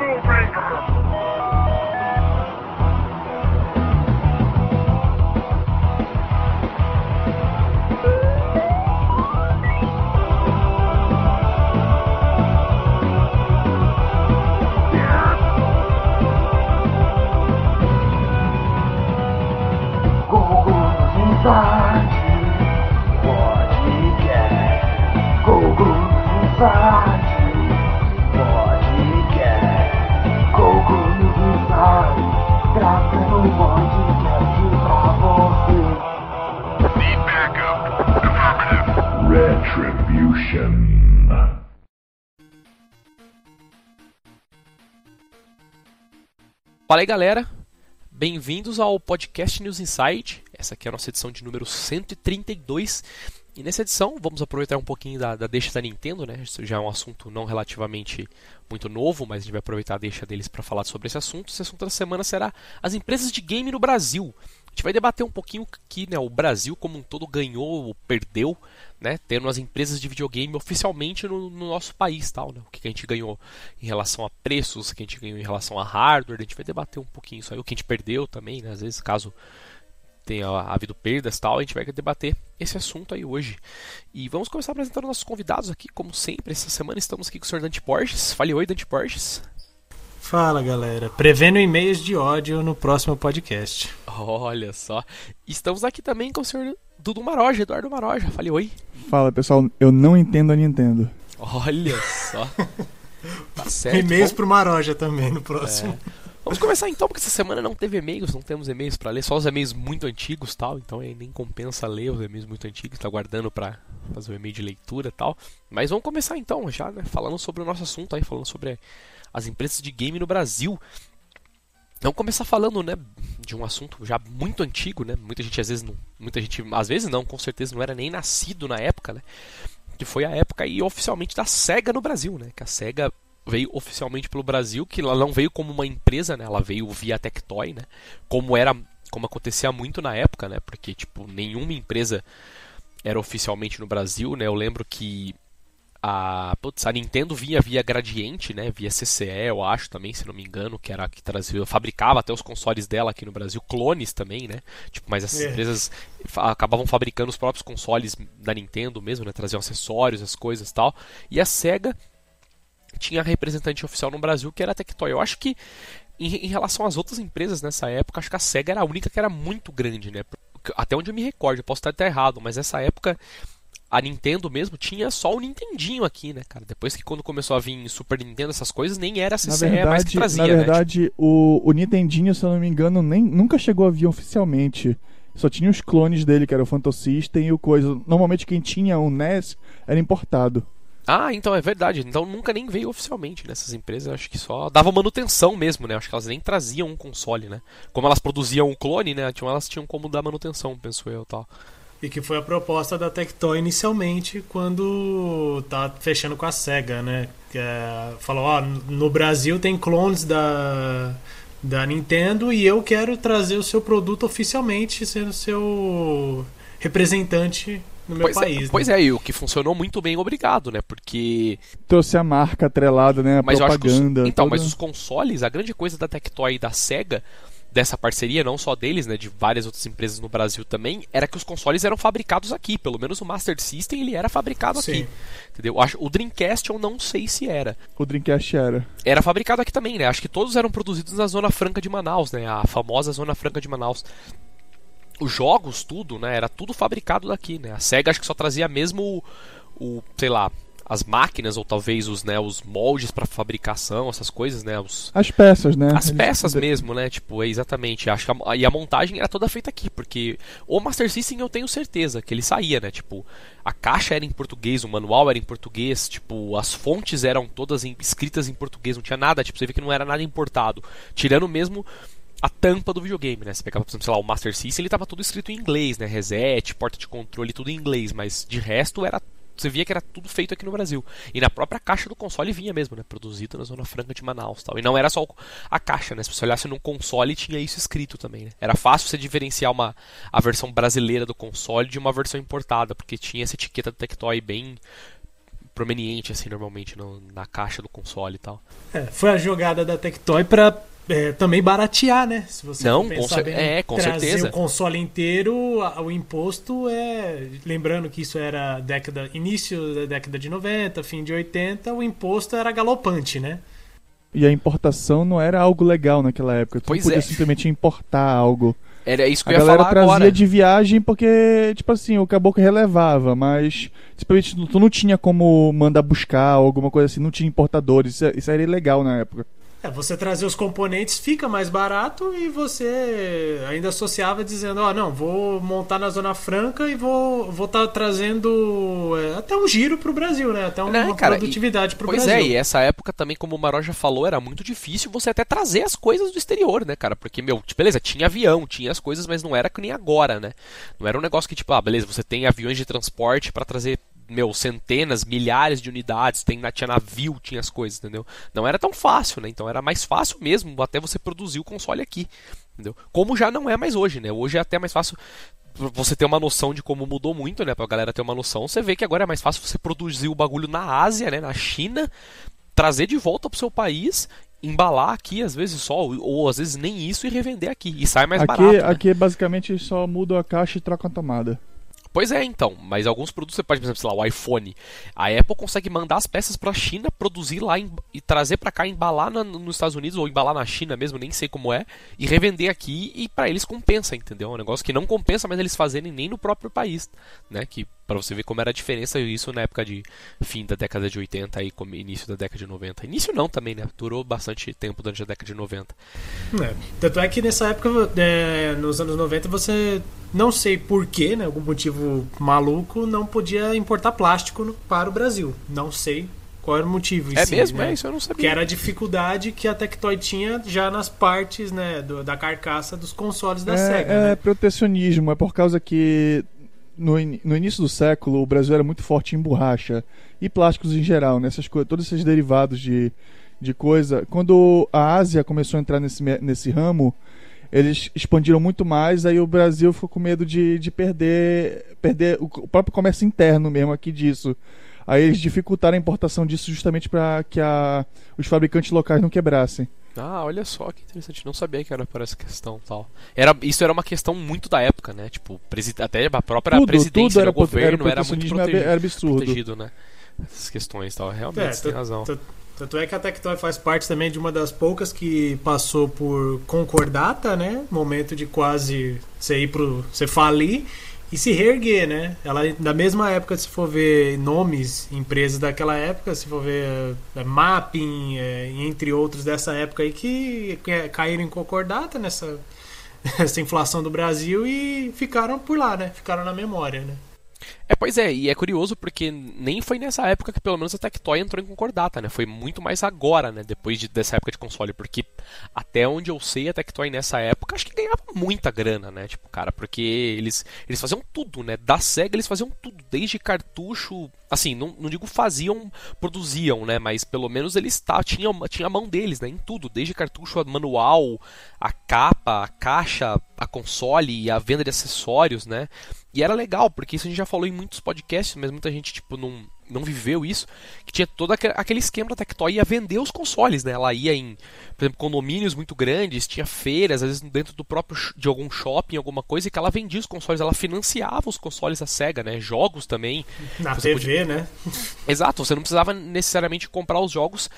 Afro Fala aí galera, bem-vindos ao podcast News Insight. Essa aqui é a nossa edição de número 132. E nessa edição vamos aproveitar um pouquinho da, da deixa da Nintendo, né? Isso já é um assunto não relativamente muito novo, mas a gente vai aproveitar a deixa deles para falar sobre esse assunto. Esse assunto da semana será as empresas de game no Brasil. Gente vai debater um pouquinho que né, o Brasil como um todo ganhou ou perdeu, né, tendo as empresas de videogame oficialmente no, no nosso país, tal, né, o que a gente ganhou em relação a preços, o que a gente ganhou em relação a hardware, a gente vai debater um pouquinho isso aí, o que a gente perdeu também, né, às vezes caso tenha havido perdas tal, a gente vai debater esse assunto aí hoje. E vamos começar apresentando nossos convidados aqui, como sempre, essa semana estamos aqui com o Sr. Dante Borges. Fale oi, Dante Borges. Fala galera, prevendo e-mails de ódio no próximo podcast. Olha só. Estamos aqui também com o senhor Dudu Maroja, Eduardo Maroja. Fale oi. Fala pessoal, eu não entendo a Nintendo. Olha só. tá certo. E-mails pro Maroja também no próximo. É. Vamos começar então, porque essa semana não teve e-mails, não temos e-mails para ler, só os e-mails muito antigos tal, então aí nem compensa ler os e-mails muito antigos, tá guardando para fazer o e-mail de leitura e tal. Mas vamos começar então, já, né, falando sobre o nosso assunto aí, falando sobre as empresas de game no Brasil. Vamos começar falando, né, de um assunto já muito antigo, né? Muita gente às vezes não, muita gente às vezes não, com certeza não era nem nascido na época, né? Que foi a época aí oficialmente da Sega no Brasil, né? Que a Sega veio oficialmente pelo Brasil, que ela não veio como uma empresa, né? Ela veio via Tectoy, né? Como era, como acontecia muito na época, né? Porque tipo, nenhuma empresa era oficialmente no Brasil, né? Eu lembro que a, putz, a Nintendo vinha via Gradiente, né, via CCE, eu acho também, se não me engano, que era que trazia, fabricava até os consoles dela aqui no Brasil, clones também, né? Tipo, mas essas é. empresas acabavam fabricando os próprios consoles da Nintendo mesmo, né, traziam acessórios, as coisas, tal. E a Sega tinha representante oficial no Brasil que era a Tectoy. Eu acho que em, em relação às outras empresas nessa época, acho que a Sega era a única que era muito grande, né? Até onde eu me recordo, eu posso estar até errado, mas nessa época a Nintendo mesmo tinha só o Nintendinho aqui, né, cara? Depois que quando começou a vir Super Nintendo, essas coisas, nem era a CCE verdade, mais que trazia, Na verdade, né? tipo... o, o Nintendinho, se eu não me engano, nem, nunca chegou a vir oficialmente. Só tinha os clones dele, que era o Phantom System e o coisa. Normalmente quem tinha o NES era importado. Ah, então é verdade. Então nunca nem veio oficialmente nessas empresas. Acho que só dava manutenção mesmo, né? Acho que elas nem traziam um console, né? Como elas produziam um clone, né? Elas tinham como dar manutenção, penso eu, tal. E que foi a proposta da Tectoy inicialmente quando tá fechando com a SEGA, né? É, falou, ó, no Brasil tem clones da, da Nintendo e eu quero trazer o seu produto oficialmente sendo seu representante no meu pois é, país. É, né? Pois é, e o que funcionou muito bem, obrigado, né? Porque. Trouxe a marca atrelada, né? A mas propaganda. Os... Então, toda... mas os consoles, a grande coisa da Tectoy e da SEGA dessa parceria, não só deles, né, de várias outras empresas no Brasil também, era que os consoles eram fabricados aqui. Pelo menos o Master System ele era fabricado Sim. aqui. Entendeu? O Dreamcast eu não sei se era. O Dreamcast era. Era fabricado aqui também, né? Acho que todos eram produzidos na Zona Franca de Manaus, né? A famosa Zona Franca de Manaus. Os jogos, tudo, né? Era tudo fabricado daqui, né? A SEGA acho que só trazia mesmo o, o sei lá, as máquinas ou talvez os, né, os moldes para fabricação, essas coisas, né, os as peças, né? As peças mesmo, né? Tipo, é exatamente. Acho que a, e a montagem era toda feita aqui, porque o Master System eu tenho certeza que ele saía, né? Tipo, a caixa era em português, o manual era em português, tipo, as fontes eram todas em, escritas em português, não tinha nada, tipo, você vê que não era nada importado, tirando mesmo a tampa do videogame, né? Você pegava, por exemplo, sei lá, o Master System, ele tava tudo escrito em inglês, né? Reset, porta de controle, tudo em inglês, mas de resto era você via que era tudo feito aqui no Brasil. E na própria caixa do console vinha mesmo, né? Produzido na Zona Franca de Manaus tal. E não era só a caixa, né? Se você olhasse num console, tinha isso escrito também, né? Era fácil você diferenciar uma, a versão brasileira do console de uma versão importada, porque tinha essa etiqueta do Tectoy bem proveniente, assim, normalmente, no, na caixa do console e tal. É, foi a jogada da Tectoy pra é, também baratear, né? Se você Não, com pensar cer- bem, é, com trazer certeza. o console inteiro, a- o imposto é. Lembrando que isso era década, início da década de 90, fim de 80, o imposto era galopante, né? E a importação não era algo legal naquela época. Tu Pois não podia é. simplesmente importar algo. Era isso que A eu ia galera falar trazia agora. de viagem porque, tipo assim, o caboclo relevava, mas simplesmente tu não tinha como mandar buscar alguma coisa assim, não tinha importadores. Isso, isso era ilegal na época. É, você trazer os componentes fica mais barato e você ainda associava dizendo, ó, não, vou montar na Zona Franca e vou vou estar trazendo é, até um giro pro Brasil, né? Até uma Né, cara, produtividade pro Pois Brasil. é, e essa época também, como o Maró já falou, era muito difícil você até trazer as coisas do exterior, né, cara? Porque, meu, tipo, beleza, tinha avião, tinha as coisas, mas não era que nem agora, né? Não era um negócio que, tipo, ah, beleza, você tem aviões de transporte pra trazer, meu, centenas, milhares de unidades, tem, tinha navio, tinha as coisas, entendeu? Não era tão fácil, né? Então era mais fácil mesmo até você produzir o console aqui, entendeu? Como já não é mais hoje, né? Hoje é até mais fácil você ter uma noção de como mudou muito, né? Pra galera ter uma noção, você vê que agora é mais fácil você produzir o bagulho na Ásia, né? Na China, trazer de volta pro seu país, embalar aqui, às vezes só, ou, ou às vezes nem isso, e revender aqui. E sai mais aqui, barato. né? aqui basicamente só muda a caixa e troca a tomada. Pois é, então. Mas alguns produtos você pode, por exemplo, sei lá, o iPhone. A Apple consegue mandar as peças pra China, produzir lá em- e trazer pra cá, embalar na- nos Estados Unidos ou embalar na China mesmo, nem sei como é, e revender aqui e pra eles compensa, entendeu? É um negócio que não compensa mais eles fazerem nem no próprio país, né? Que pra você ver como era a diferença isso na época de fim da década de 80 e início da década de 90. Início não também, né? Durou bastante tempo durante a década de 90. É, Tanto é que nessa época, é, nos anos 90, você não sei porquê, né, algum motivo maluco, não podia importar plástico no- para o Brasil. Não sei qual era o motivo. É si, mesmo? né? É isso eu não sabia. Que era a dificuldade que a Tectoy tinha já nas partes né, do- da carcaça dos consoles da é, SEGA. é né? protecionismo, é por causa que no, in- no início do século o Brasil era muito forte em borracha e plásticos em geral, né? Todos esses derivados de, de coisa. Quando a Ásia começou a entrar nesse, nesse ramo, eles expandiram muito mais, aí o Brasil ficou com medo de, de perder, perder o, o próprio comércio interno mesmo aqui disso. Aí eles dificultaram a importação disso justamente para que a, os fabricantes locais não quebrassem. Ah, olha só que interessante. Não sabia que era por essa questão tal. Era, isso era uma questão muito da época, né? Tipo, até a própria Tudo, presidência tudo era, do pro- era governo era, muito protegido, era absurdo. protegido, né? Essas questões tal. Realmente, É, você tem razão. Tanto é que a Tectoy faz parte também de uma das poucas que passou por concordata, né? Momento de quase você ir pro. você falir e se reerguer, né? Ela, na mesma época, se for ver nomes, empresas daquela época, se for ver é, Mapping, é, entre outros dessa época aí, que, que caíram em concordata nessa, nessa inflação do Brasil e ficaram por lá, né? Ficaram na memória, né? É, pois é, e é curioso porque nem foi nessa época que pelo menos a Tectoy entrou em concordata, né? Foi muito mais agora, né? Depois de- dessa época de console, porque até onde eu sei, a Tectoy nessa época acho que ganhava muita grana, né? Tipo, cara, porque eles, eles faziam tudo, né? Da SEGA eles faziam tudo, desde cartucho, assim, não, não digo faziam, produziam, né? Mas pelo menos eles tá, tinham tinha a mão deles, né? Em tudo, desde cartucho, a manual, a capa, a caixa, a console e a venda de acessórios, né? E era legal, porque isso a gente já falou em muitos podcasts, mas muita gente, tipo, não, não viveu isso. Que tinha todo aque- aquele esquema da Tectoy ia vender os consoles, né? Ela ia em, por exemplo, condomínios muito grandes, tinha feiras, às vezes dentro do próprio de algum shopping, alguma coisa, e que ela vendia os consoles, ela financiava os consoles da SEGA, né? Jogos também. Na TV, né? Exato, você não precisava necessariamente comprar os jogos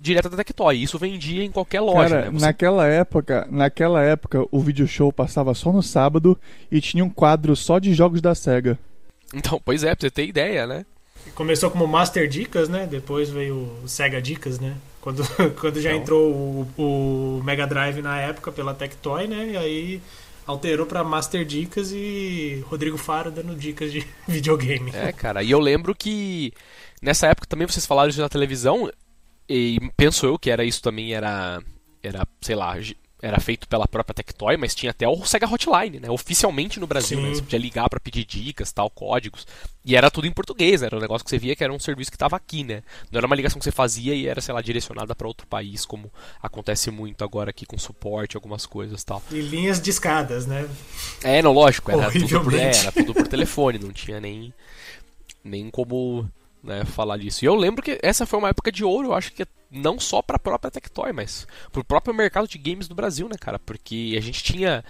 direto da Tectoy. Isso vendia em qualquer loja, Cara, né? Você- naquela época, naquela época, o video show passava só no sábado e tinha um quadro só de jogos da Sega. Então, pois é, pra você ter ideia, né? Começou como Master Dicas, né? Depois veio o Sega Dicas, né? Quando, quando já Então. entrou o, o Mega Drive na época pela Tectoy, né? E aí alterou pra Master Dicas e Rodrigo Faro dando dicas de videogame. É, cara, e eu lembro que nessa época também vocês falaram isso na televisão, e penso eu que era isso também, era, era sei lá, era feito pela própria Tectoy, mas tinha até o Sega Hotline, né? Oficialmente no Brasil, Sim. né? Você podia ligar pra pedir dicas, tal, códigos. E era tudo em português, né? Era um negócio que você via que era um serviço que tava aqui, né? Não era uma ligação que você fazia e era, sei lá, direcionada pra outro país, como acontece muito agora aqui com suporte, algumas coisas tal. E linhas de escadas, né? É, não, lógico, era tudo, por, é, era tudo por telefone, não tinha nem, nem como né, falar disso. E eu lembro que essa foi uma época de ouro, eu acho que não só para a própria Tectoy, mas para o próprio mercado de games do Brasil, né, cara? Porque a gente tinha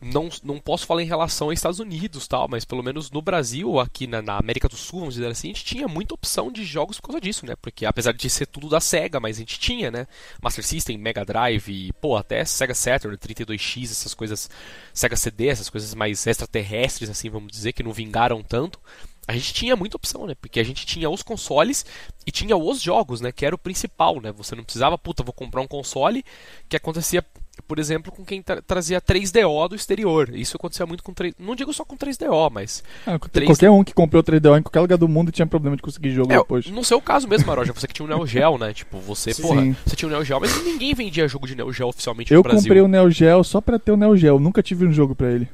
não, não posso falar em relação aos Estados Unidos, tal, mas pelo menos no Brasil, aqui na, na, América do Sul, vamos dizer assim, a gente tinha muita opção de jogos por causa disso, né? Porque apesar de ser tudo da Sega, mas a gente tinha, né? Master System, Mega Drive, pô, até Sega Saturn, 32X, essas coisas, Sega CD, essas coisas mais extraterrestres, assim, vamos dizer, que não vingaram tanto a gente tinha muita opção, né? Porque a gente tinha os consoles e tinha os jogos, né? Que era o principal, né? Você não precisava, puta, vou comprar um console que acontecia por exemplo, com quem tra trazia 3DO do exterior. Isso acontecia muito com 3 Não digo só com 3DO, mas. Ah, 3... Qualquer um que comprou 3DO em qualquer lugar do mundo tinha problema de conseguir jogo é, depois. No seu caso mesmo, Maroja, você que tinha o Neo Geo, né? Tipo, você, Sim. porra, você tinha o Neo Geo, mas ninguém vendia jogo de Neo Geo oficialmente Eu no Brasil. Eu comprei o Neo Geo só pra ter o Neo Geo, nunca tive um jogo pra ele.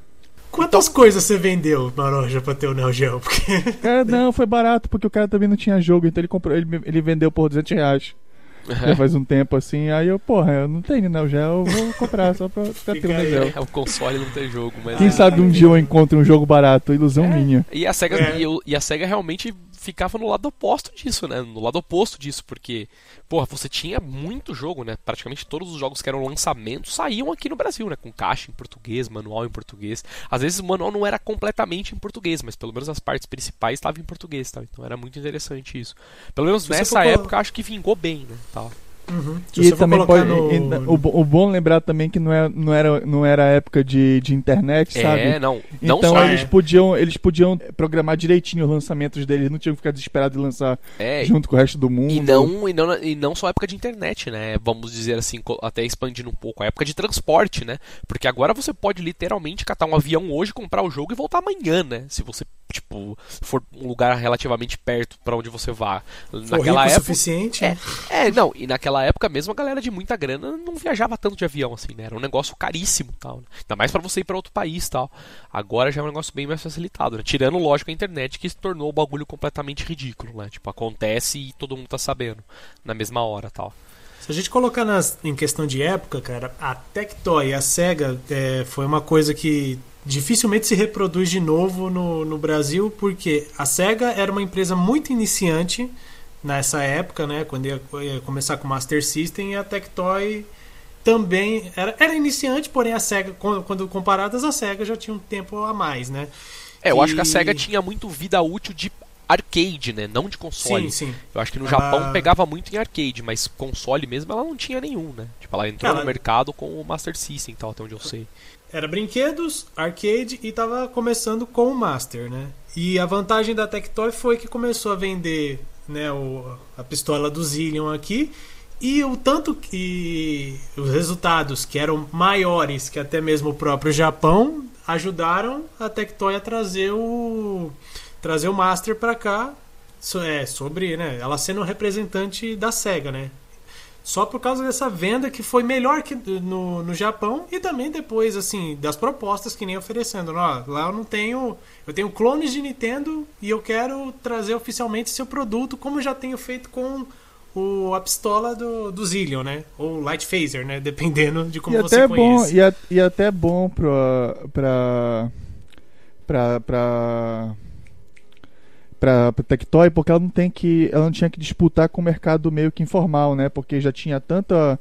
Quantas então... coisas você vendeu, Maroja, pra ter o Neo Geo? Porque... Cara, não, foi barato, porque o cara também não tinha jogo, então ele comprou, ele, ele vendeu por 200 reais. Já faz um tempo assim, aí eu, porra, eu não tenho Neo Geo, eu vou comprar só pra, pra ter o Neo Geo. É, o console não tem jogo, mas. Quem sabe um dia eu encontro um jogo barato, ilusão é. minha. E a SEGA, é. e, e, a SEGA realmente ficava no lado oposto disso, né? No lado oposto disso, porque, porra, você tinha muito jogo, né? Praticamente todos os jogos que eram lançamentos saíam aqui no Brasil, né? Com caixa em português, manual em português. Às vezes o manual não era completamente em português, mas pelo menos as partes principais estavam em português, tá? Então era muito interessante isso. Pelo menos nessa época, acho que vingou bem, né? Tal. Uhum. E também pode. No... O, o, bom lembrar também que não, é, não, era, não era época de, de internet, é, sabe? É, não. não então só eles, é. podiam, eles podiam programar direitinho os lançamentos deles, não tinham que ficar desesperados de lançar é, junto com o resto do mundo. E não, e, não, e não só época de internet, né? Vamos dizer assim, até expandindo um pouco, a época de transporte, né? Porque agora você pode literalmente catar um avião hoje, comprar o jogo e voltar amanhã, né? Se você tipo, for um lugar relativamente perto para onde você vá. Naquela época. suficiente. É, é, não, e naquela época mesmo a galera de muita grana não viajava tanto de avião assim, né? Era um negócio caríssimo, tal. Né? Ainda mais para você ir para outro país, tal. Agora já é um negócio bem mais facilitado, né? Tirando, lógico, a internet que se tornou o bagulho completamente ridículo, né? Tipo, acontece e todo mundo tá sabendo na mesma hora, tal. Se a gente colocar nas, em questão de época, cara, a Tectoy e a Sega é, foi uma coisa que dificilmente se reproduz de novo no, no Brasil, porque a SEGA era uma empresa muito iniciante nessa época, né, quando ia, ia começar com o Master System, e a Tectoy também era, era iniciante, porém a SEGA, quando, quando comparadas, a SEGA já tinha um tempo a mais, né? É, eu e... acho que a SEGA tinha muito vida útil de arcade, né? Não de console. Sim, sim. Eu acho que no. Japão pegava muito em arcade, mas console mesmo ela não tinha nenhum, né? Tipo, ela entrou ela... no mercado com o Master System, tal, até onde eu sei. Era brinquedos, arcade e estava começando com o Master, né? E a vantagem da Tectoy foi que começou a vender né, o, a pistola do Zillion aqui e o tanto que os resultados que eram maiores que até mesmo o próprio Japão ajudaram a Tectoy a trazer o trazer o Master para cá é, sobre né, ela sendo representante da Sega, né? Só por causa dessa venda que foi melhor que no, no Japão e também depois assim das propostas que nem oferecendo ó, lá eu não tenho eu tenho clones de Nintendo e eu quero trazer oficialmente seu produto como já tenho feito com o, a pistola do, do Zillion, né? Ou Light Phaser, né? Dependendo de como e você até conhece. Bom, e, a, e até bom pra, pra, pra, pra para Tectoy porque ela não tem que ela não tinha que disputar com o mercado meio que informal, né? Porque já tinha tanta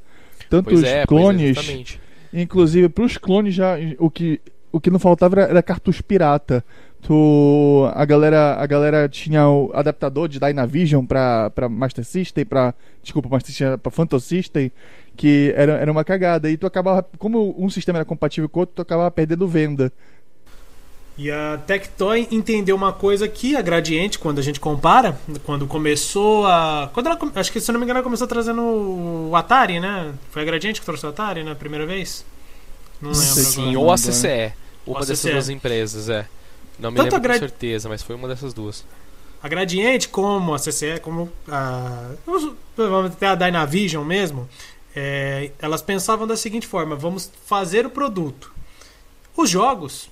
tantos é, clones. É, inclusive para os clones já o que o que não faltava era, era cartucho pirata. Tu, a galera a galera tinha o adaptador de Dynavision para para Master System, para desculpa, Master System para Phantom System, que era, era uma cagada e tu acabava como um sistema era compatível com o outro, tu acabava perdendo venda. E a Tectoy entendeu uma coisa que a Gradiente, quando a gente compara, quando começou a. Quando ela, acho que se não me engano, ela começou trazendo o Atari, né? Foi a Gradiente que trouxe o Atari na né? primeira vez? Não lembro. Sim, ou a CCE. Uma dessas duas empresas, é. Não me Tanto lembro Grad... com certeza, mas foi uma dessas duas. A Gradiente, como a CCE, como a. Vamos até a Dynavision mesmo, é, elas pensavam da seguinte forma: vamos fazer o produto. Os jogos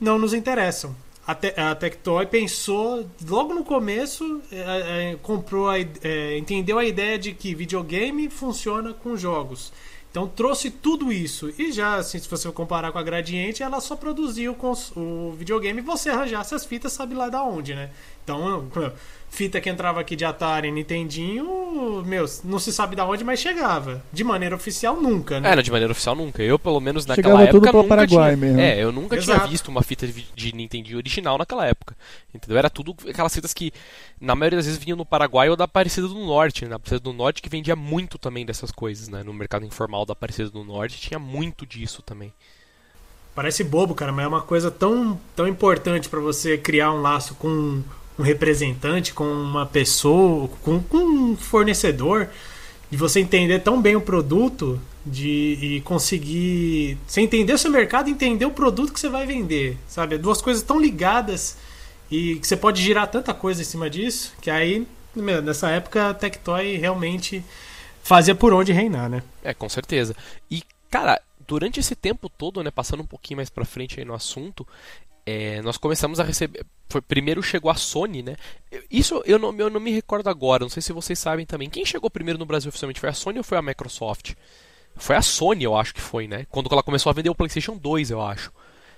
não nos interessam. A, Te a Tectoy pensou logo no começo, é, é, comprou a, é, entendeu a ideia de que videogame funciona com jogos. Então trouxe tudo isso. E já, assim, se você comparar com a Gradiente, ela só produziu com o videogame e você arranjasse as fitas, sabe lá da onde, né? Então, fita que entrava aqui de Atari, Nintendinho, meu, não se sabe da onde, mas chegava. De maneira oficial, nunca, né? Não, de maneira oficial nunca. Eu, pelo menos naquela Chegava época, tudo nunca Paraguai tinha... mesmo. É, eu nunca tinha Exato. visto uma fita de, de Nintendinho original naquela época. Entendeu? Era tudo aquelas fitas que, na maioria das vezes, vinham no Paraguai ou da Aparecida do Norte. Né? Da Aparecida do Norte que vendia muito também dessas coisas, né? No mercado informal da Aparecida do Norte tinha muito disso também. Parece bobo, cara, mas é uma coisa tão, tão importante pra você criar um laço com um representante, com uma pessoa, com, com um fornecedor, de você entender tão bem o produto de, e conseguir. Você entender o seu mercado entender o produto que você vai vender, sabe? Duas coisas tão ligadas e que você pode girar tanta coisa em cima disso, que aí, nessa época, a Tectoy realmente fazia por onde reinar, né? É, com certeza. E, cara, durante esse tempo todo, né, passando um pouquinho mais pra frente aí no assunto, é, nós começamos a receber. Foi, primeiro chegou a Sony, né? Isso eu não, eu não me recordo agora, não sei se vocês sabem também. Quem chegou primeiro no Brasil oficialmente foi a Sony ou foi a Microsoft? Foi a Sony, eu acho que foi, né? Quando ela começou a vender o PlayStation 2, eu acho.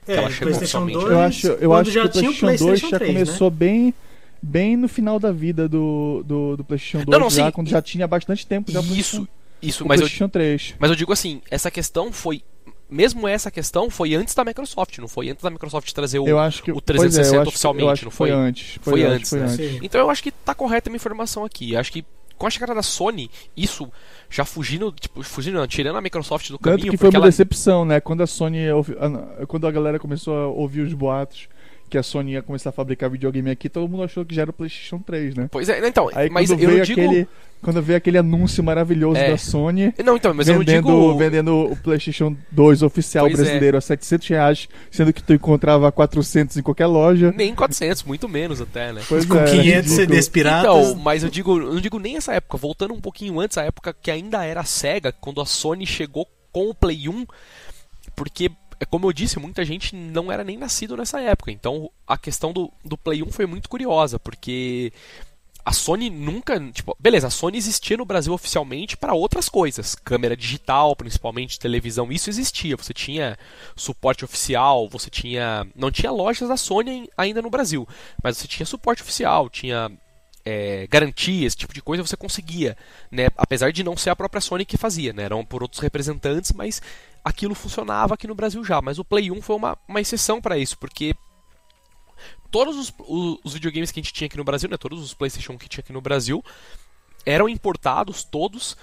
É, ela o chegou PlayStation oficialmente. 2, Eu acho, eu quando acho já que o tinha o PlayStation 2 PlayStation já 3, né? começou bem, bem no final da vida do, do, do PlayStation 2, Não, não, já, sim. quando já tinha bastante tempo já Isso, PlayStation- isso, o mas eu, PlayStation 3. mas eu digo assim, essa questão foi. Mesmo essa questão foi antes da Microsoft, não foi antes da Microsoft trazer o. Eu acho que o pois é, eu 360 acho que- oficialmente, eu acho não que foi foi? antes. Foi que antes, foi né? antes. Então eu acho que tá correta a minha informação aqui. Eu acho que com a chegada da Sony, isso já fugindo, tipo, fugindo, não, tirando a Microsoft do Tanto caminho, que foi uma ela decepção, né? Quando a Sony, ouvi- a- quando a galera começou a ouvir os boatos que a Sony ia começar a fabricar videogame aqui, todo mundo achou que já era o PlayStation 3, né? Pois é, então, Aí mas quando eu veio digo aquele, quando veio aquele anúncio maravilhoso É. da Sony Não, então, mas vendendo, eu não digo vendendo o PlayStation 2 oficial Pois é. brasileiro a 700 reais, sendo que tu encontrava a 400 em qualquer loja. nem 400, muito menos até, né? Pois Com é, 500 ridículo. CDs piratas. Então, mas eu digo, eu não digo nem essa época, voltando um pouquinho antes, a época que ainda era a Sega, quando a Sony chegou com o Play 1, porque, é como eu disse, muita gente não era nem nascido nessa época. Então, a questão do, do Play 1 foi muito curiosa, porque a Sony nunca, tipo, beleza, a Sony existia no Brasil oficialmente para outras coisas, câmera digital, principalmente televisão, isso existia. Você tinha suporte oficial, você tinha, não tinha lojas da Sony ainda no Brasil, mas você tinha suporte oficial, tinha é, garantia, esse tipo de coisa você conseguia, né? Apesar de não ser a própria Sony que fazia, né? Eram por outros representantes, mas aquilo funcionava aqui no Brasil já. Mas o Play 1 foi uma, uma exceção para isso, porque todos os, os- os videogames que a gente tinha aqui no Brasil, né? Todos os PlayStation que tinha aqui no Brasil eram importados todos.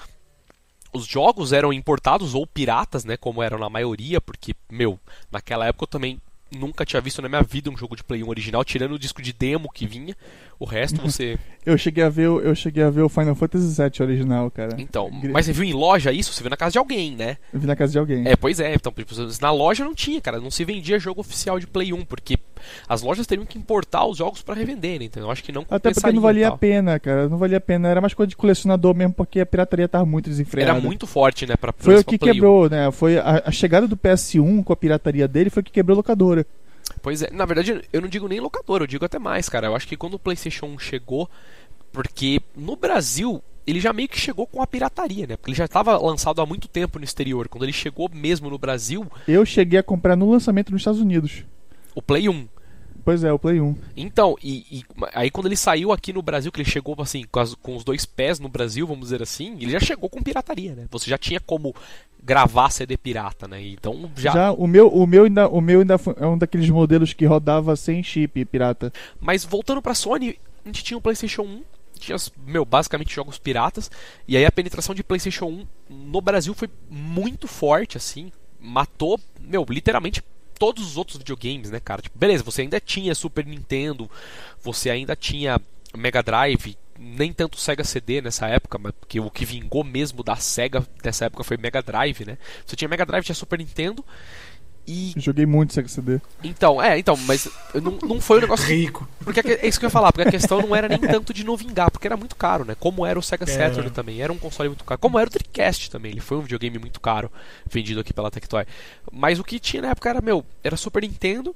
Os jogos eram importados ou piratas, né? Como eram na maioria, porque, meu, naquela época eu também nunca tinha visto na minha vida um jogo de Play 1 original, tirando o disco de demo que vinha. O resto você. Eu cheguei a ver, o- eu cheguei a ver o Final Fantasy VII original, cara. Então, mas você viu em loja isso? Você viu na casa de alguém, né? Eu vi na casa de alguém. É, pois é. Então, tipo, na loja não tinha, cara. Não se vendia jogo oficial de Play 1, porque as lojas teriam que importar os jogos pra revender, né? Então eu acho que não Até porque não valia a pena, cara. Não valia a pena. Era mais coisa de colecionador mesmo, porque a pirataria tava muito desenfreada. Era muito forte, né? Pra, Foi o que Play 1. quebrou, né? Foi a, a chegada do PS1 com a pirataria dele foi o que quebrou a locadora. Pois é, na verdade eu não digo nem locador, eu digo até mais, cara. Eu acho que quando o PlayStation 1 chegou, porque no Brasil ele já meio que chegou com a pirataria, né? Porque ele já estava lançado há muito tempo no exterior. Quando ele chegou mesmo no Brasil, Eu cheguei a comprar no lançamento nos Estados Unidos. o Play 1. Pois é, o Play 1. Então, e, e aí quando ele saiu aqui no Brasil, que ele chegou assim, com, as- com os dois pés no Brasil, vamos dizer assim, ele já chegou com pirataria, né? Você já tinha como gravar CD pirata, né? Então já. Já, o meu, o meu ainda, o meu ainda é um daqueles modelos que rodava sem chip pirata. Mas voltando pra Sony, a gente tinha o PlayStation 1, tinha, meu, basicamente jogos piratas, e aí a penetração de PlayStation 1 no Brasil foi muito forte, assim, matou, meu, literalmente todos os outros videogames, né, cara? Tipo, beleza, você ainda tinha Super Nintendo, você ainda tinha Mega Drive, nem tanto Sega CD nessa época, mas porque o que vingou mesmo da Sega nessa época foi Mega Drive, né? Você tinha Mega Drive, tinha Super Nintendo, e Joguei muito Sega CD. então, é, então, mas não, não foi um negócio que Rico. porque é isso que eu ia falar, porque a questão não era nem tanto de não vingar, porque era muito caro, né? Como era o Sega Era. Saturn também, era um console muito caro. Como era o Dreamcast também, ele foi um videogame muito caro, vendido aqui pela Tectoy. Mas o que tinha na época era, meu, era Super Nintendo,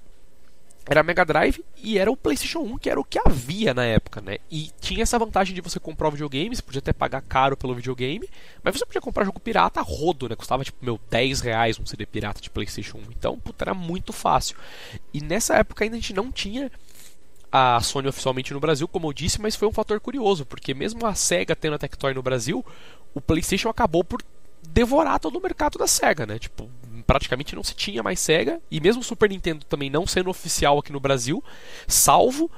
era Mega Drive e era o PlayStation 1, que era o que havia na época, né? E tinha essa vantagem de você comprar o videogame, você podia até pagar caro pelo videogame, mas você podia comprar jogo pirata rodo, né? Custava tipo, meu, 10 reais um CD pirata de PlayStation 1. Então, puta, era muito fácil. E nessa época ainda a gente não tinha a Sony oficialmente no Brasil, como eu disse, mas foi um fator curioso, porque mesmo a SEGA tendo a Tectoy no Brasil, o PlayStation acabou por devorar todo o mercado da SEGA, né? Tipo, praticamente não se tinha mais SEGA, e mesmo o Super Nintendo também não sendo oficial aqui no Brasil, salvo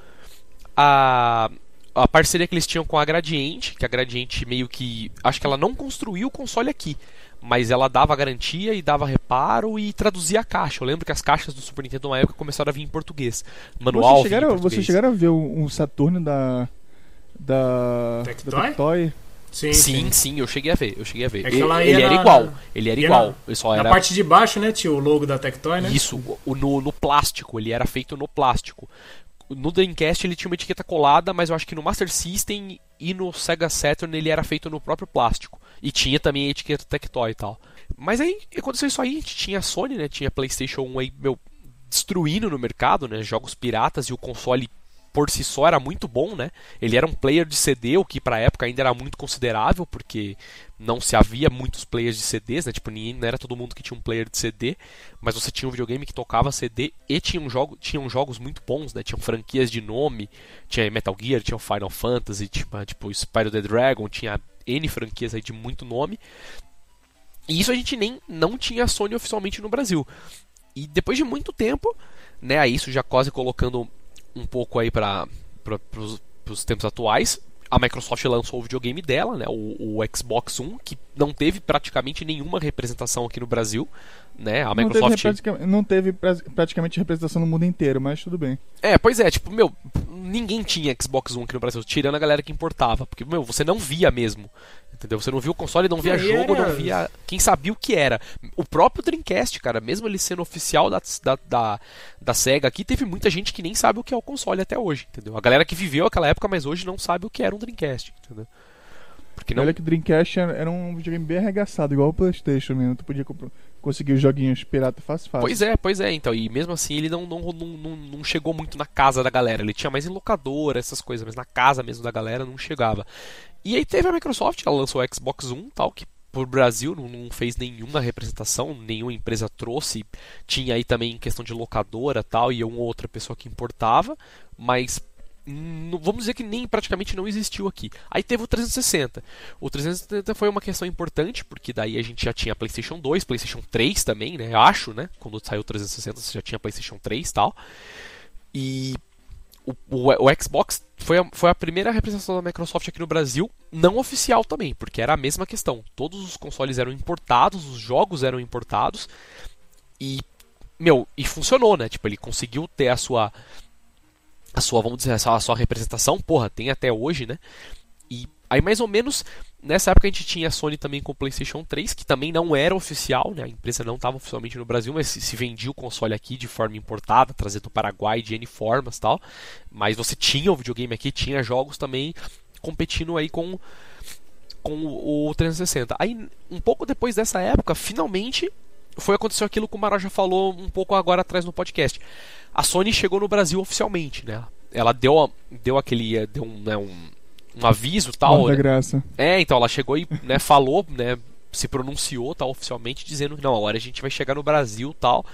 a a parceria que eles tinham com a Gradiente, que a Gradiente meio que. Acho que ela não construiu o console aqui, mas ela dava garantia e dava reparo e traduzia a caixa. Eu lembro que as caixas do Super Nintendo na época começaram a vir em português. Manual. Vocês chegaram, você chegaram a ver um Saturno da. Da. Tectoy? Da Tectoy? Sim, Sim, sim, eu cheguei a ver, eu cheguei a ver. É ele ele ia era na- igual, ele era ia igual. na- só Na era parte de baixo, né, tio? O logo da Tectoy, né? Isso, o- no, no plástico, ele era feito no plástico. No Dreamcast ele tinha uma etiqueta colada, mas eu acho que no Master System e no Sega Saturn ele era feito no próprio plástico. E tinha também a etiqueta Tectoy e tal. Mas aí aconteceu isso aí, a gente tinha a Sony, né? Tinha PlayStation 1 aí, meu, destruindo no mercado, né? Jogos piratas e o console por si só era muito bom, né? Ele era um player de CD, o que pra época ainda era muito considerável, porque não se havia muitos players de CDs, né? Tipo, ninguém, não era todo mundo que tinha um player de CD, mas você tinha um videogame que tocava CD e tinha um jogo, tinham jogos muito bons, né? Tinham franquias de nome, tinha Metal Gear, tinha Final Fantasy, tinha, tipo, Spyro the Dragon, tinha N franquias aí de muito nome. E isso a gente nem não tinha a Sony oficialmente no Brasil. E depois de muito tempo, né, isso já quase colocando um pouco aí para os tempos atuais, a Microsoft lançou o videogame dela, né, o, o Xbox One, que não teve praticamente nenhuma representação aqui no Brasil, né? A Não teve, Microsoft não teve pra- praticamente representação no mundo inteiro, mas tudo bem. É, pois é, tipo, meu, ninguém tinha Xbox One aqui no Brasil, tirando a galera que importava, porque, meu, você não via mesmo. Entendeu? Você não via o console, não via jogo, não via quem sabia o que era. O próprio Dreamcast, cara, mesmo ele sendo oficial da, da, da, da SEGA aqui, teve muita gente que nem sabe o que é o console até hoje, entendeu? A galera que viveu aquela época, mas hoje não sabe o que era um Dreamcast, entendeu? Porque não, Olha que o Dreamcast era um videogame bem arregaçado, igual o Playstation mesmo. Tu podia comprar- conseguir os joguinhos pirata fácil, fácil. Pois é, pois é, então. E mesmo assim ele não, não, não, não, não chegou muito na casa da galera. Ele tinha mais em locadora, essas coisas, mas na casa mesmo da galera não chegava. E aí teve a Microsoft, ela lançou o Xbox One tal, que por Brasil não, não fez nenhuma representação, nenhuma empresa trouxe. Tinha aí também questão de locadora tal, e uma ou outra pessoa que importava, mas. Vamos dizer que nem praticamente não existiu aqui. Aí teve o 360. O 360 foi uma questão importante, porque daí a gente já tinha PlayStation 2, PlayStation 3 também, né? Acho, né? Quando saiu o 360 você já tinha PlayStation 3 e tal. E o, o- o Xbox foi a, foi a primeira representação da Microsoft aqui no Brasil, não oficial também, porque era a mesma questão. Todos os consoles eram importados, os jogos eram importados e meu, e funcionou, né? Tipo, ele conseguiu ter a sua a sua, vamos dizer, a sua, representação, porra, tem até hoje, né? E aí mais ou menos nessa época a gente tinha a Sony também com o PlayStation 3, que também não era oficial, né? A empresa não estava oficialmente no Brasil, mas se, vendia o console aqui de forma importada, trazido do Paraguai de N formas, tal. Mas você tinha o videogame aqui, tinha jogos também competindo aí com com o, o 360. Aí um pouco depois dessa época, finalmente foi aconteceu aquilo que o Maró já falou um pouco agora atrás no podcast. A Sony chegou no Brasil oficialmente, né? Ela deu, deu aquele deu um, né, um, um aviso tal. Morda né? graça. É, então ela chegou e né, falou, né, se pronunciou tal oficialmente dizendo que não, agora a gente vai chegar no Brasil tal.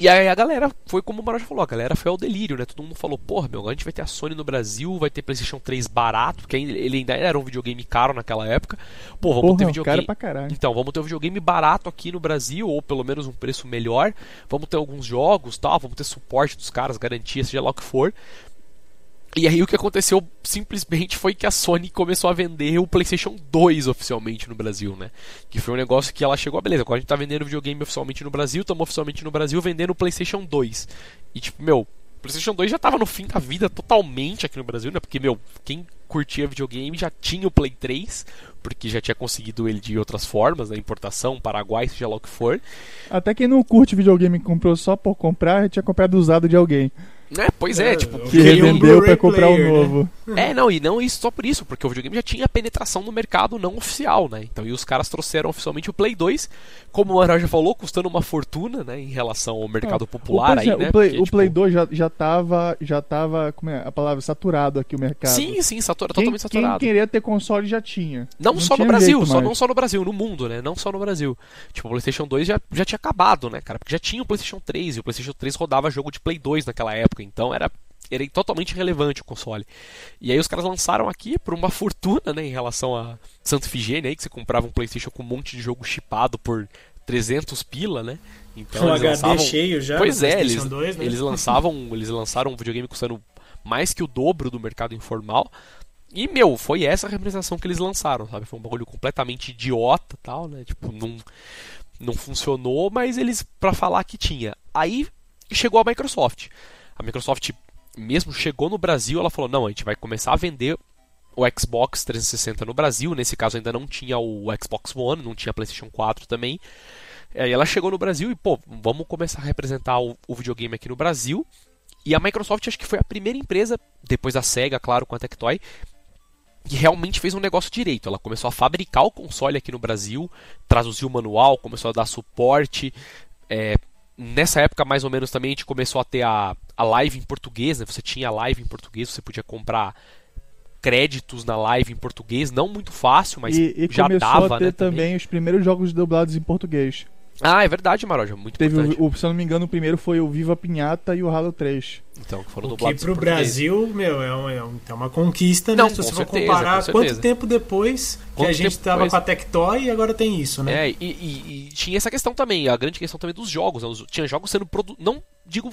E aí a galera foi como o Maroja falou, a galera foi ao delírio, né? Todo mundo falou, porra, meu, a gente vai ter a Sony no Brasil, vai ter PlayStation 3 barato, porque ele ainda era um videogame caro naquela época. Pô, vamos ter Porra, videogame. pra caralho. Então, vamos ter um videogame barato aqui no Brasil, ou pelo menos um preço melhor. Vamos ter alguns jogos, tal, vamos ter suporte dos caras, garantia, seja lá o que for. E aí o que aconteceu simplesmente foi que a Sony começou a vender o PlayStation 2 oficialmente no Brasil, né? Que foi um negócio que ela chegou, ah, beleza, agora a gente tá vendendo videogame oficialmente no Brasil, estamos oficialmente no Brasil vendendo o PlayStation 2. E tipo, meu, o PlayStation 2 já tava no fim da vida totalmente aqui no Brasil, né? Porque, meu, quem curtia videogame já tinha o Play 3, porque já tinha conseguido ele de outras formas, né? Importação, Paraguai, seja lá o que for. Até quem não curte videogame comprou só por comprar, tinha comprado usado de alguém. Né? Pois é, É, tipo, Que um revendeu Blu-ray pra comprar o player, né? novo. É, não, e não isso só por isso, porque o videogame já tinha penetração no mercado não oficial, né? Então, e os caras trouxeram oficialmente o Play 2, como o Manuel já falou, custando uma fortuna, né, em relação ao mercado popular o, aí, é, né? o Play, Porque, o Play tipo, 2 já, já tava, já tava, como é a palavra, saturado aqui o mercado. Sim, sim, satura, quem, totalmente quem saturado. queria ter console já tinha. Não, só no tinha Brasil, jeito só mais. não só no Brasil, no mundo, né? Não só no Brasil. Tipo, o PlayStation 2 já, já tinha acabado, né, cara? Porque já tinha o PlayStation 3 e o PlayStation 3 rodava jogo de Play 2 naquela época, então era era totalmente irrelevante o console. E aí os caras lançaram aqui por uma fortuna, né, em relação a Santa Figênia aí, que você comprava um PlayStation com um monte de jogo chipado por 300 pila, né? Então, eles HD lançavam... cheio já. Pois é, eles, 2, né? eles lançavam, eles lançaram um videogame custando mais que o dobro do mercado informal. E, meu, foi essa a representação que eles lançaram, sabe? Foi um bagulho completamente idiota tal, né? Tipo, não, não funcionou, mas eles, para falar que tinha. Aí chegou a Microsoft. A Microsoft mesmo chegou no Brasil, ela falou: não, a gente vai começar a vender o Xbox 360 no Brasil. Nesse caso ainda não tinha o Xbox One, não tinha PlayStation 4 também. Aí ela chegou no Brasil e, pô, vamos começar a representar o, o videogame aqui no Brasil. E a Microsoft acho que foi a primeira empresa, depois da Sega, claro, com a Tectoy, que realmente fez um negócio direito. Ela começou a fabricar o console aqui no Brasil, traduziu o manual, começou a dar suporte. É, nessa época, mais ou menos, também a gente começou a ter a, a live em português. Né? Você tinha live em português, você podia comprar créditos na live em português, não muito fácil, mas e, e já começou dava, a ter né, também os primeiros jogos dublados em português. Ah, é verdade, Maroja, muito Teve importante. o, se eu não me engano, o primeiro foi o Viva Pinhata e o Halo 3. Então, que foram o dublados que pro. Brasil, meu, é uma, é uma conquista, Não, né? Se você certeza, for comparar com quanto tempo depois que Quanto a gente tempo tava depois? com a Tectoy e agora tem isso, né? É, e, e- e tinha essa questão também, a grande questão também dos jogos. né? Os- Tinha jogos sendo produ não digo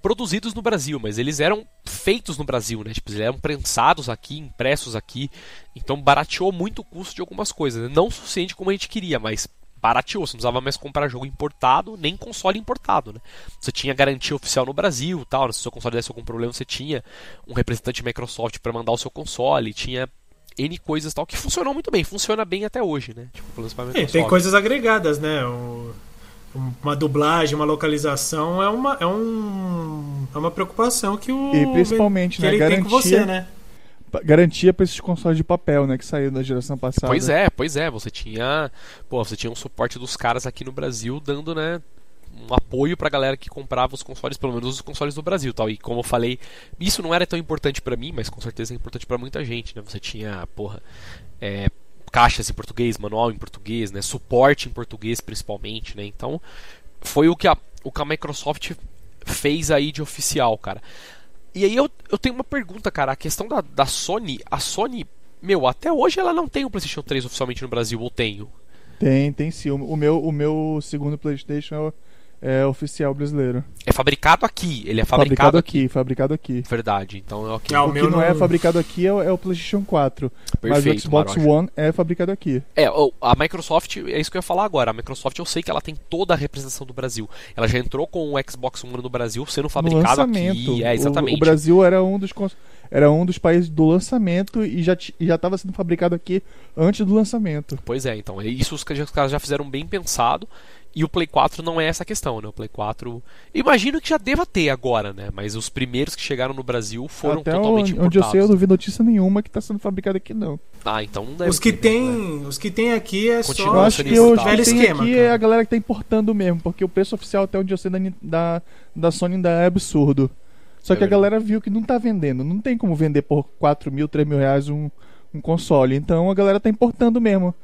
produzidos no Brasil, mas eles eram feitos no Brasil, né? Tipo, eles eram prensados aqui, impressos aqui. Então barateou muito o custo de algumas coisas. né? Não o suficiente como a gente queria, mas barateou. Você não precisava mais comprar jogo importado, nem console importado, né? Você tinha garantia oficial no Brasil, tal. né? Se o seu console desse algum problema, você tinha um representante Microsoft para mandar o seu console, tinha N coisas tal que funcionou muito bem, funciona bem até hoje, né? Tipo, pelo menos pra É, tem coisas agregadas, né? O- uma dublagem, uma localização é uma, é um, é uma preocupação que o E principalmente, que né, ele tem garantia- com você, né? Garantia pra esses consoles de papel, né? Que saiu da geração passada. Pois é, pois é, você tinha, pô, você tinha um suporte dos caras aqui no Brasil dando, né, um apoio pra galera que comprava os consoles, pelo menos os consoles do Brasil, tal. E como eu falei, isso não era tão importante pra mim, mas com certeza é importante pra muita gente, né? Você tinha, porra, é, caixas em português, manual em português, né, suporte em português principalmente, né? Então, foi o que a, o que a Microsoft fez aí de oficial, cara. E aí eu, eu tenho uma pergunta, cara. A questão da, da Sony, a Sony, meu, até hoje ela não tem o PlayStation 3 oficialmente no Brasil, ou tenho? Tem, tem sim. O meu, o meu segundo PlayStation é, o- oficial brasileiro. É fabricado aqui, ele é Fabricado, fabricado, aqui. aqui, fabricado aqui. Verdade, então é ok. Ah, o o que meu não é não- fabricado aqui é, o- é o PlayStation 4. mas o Perfeito, Xbox Maroja. One é fabricado aqui. É, o- a Microsoft, é isso que eu ia falar agora. A Microsoft eu sei que ela tem toda a representação do Brasil. Ela já entrou com o Xbox One no Brasil sendo no fabricado lançamento. aqui. É, O- exatamente. O, Brasil era um dos cons- era um dos países do lançamento e já estava sendo fabricado aqui antes do lançamento. Pois é, então. é Isso os caras já fizeram bem pensado. E o Play 4 não é essa questão, né? O Play 4. Imagino que já deva ter agora, né? Mas os primeiros que chegaram no Brasil foram Até totalmente onde, onde eu sei, eu não vi notícia nenhuma que está sendo fabricado aqui, não. Ah, então não deve Os que ter, né? tem, os que tem aqui é Continua só acho que que velho esquema, aqui cara. é a galera que tá importando mesmo, porque o preço oficial até onde eu sei da, da, da Sony ainda é absurdo. Só É que a verdade. galera viu que não tá vendendo. Não tem como vender por 4 mil, 3 mil reais um, um console. Então a galera tá importando mesmo.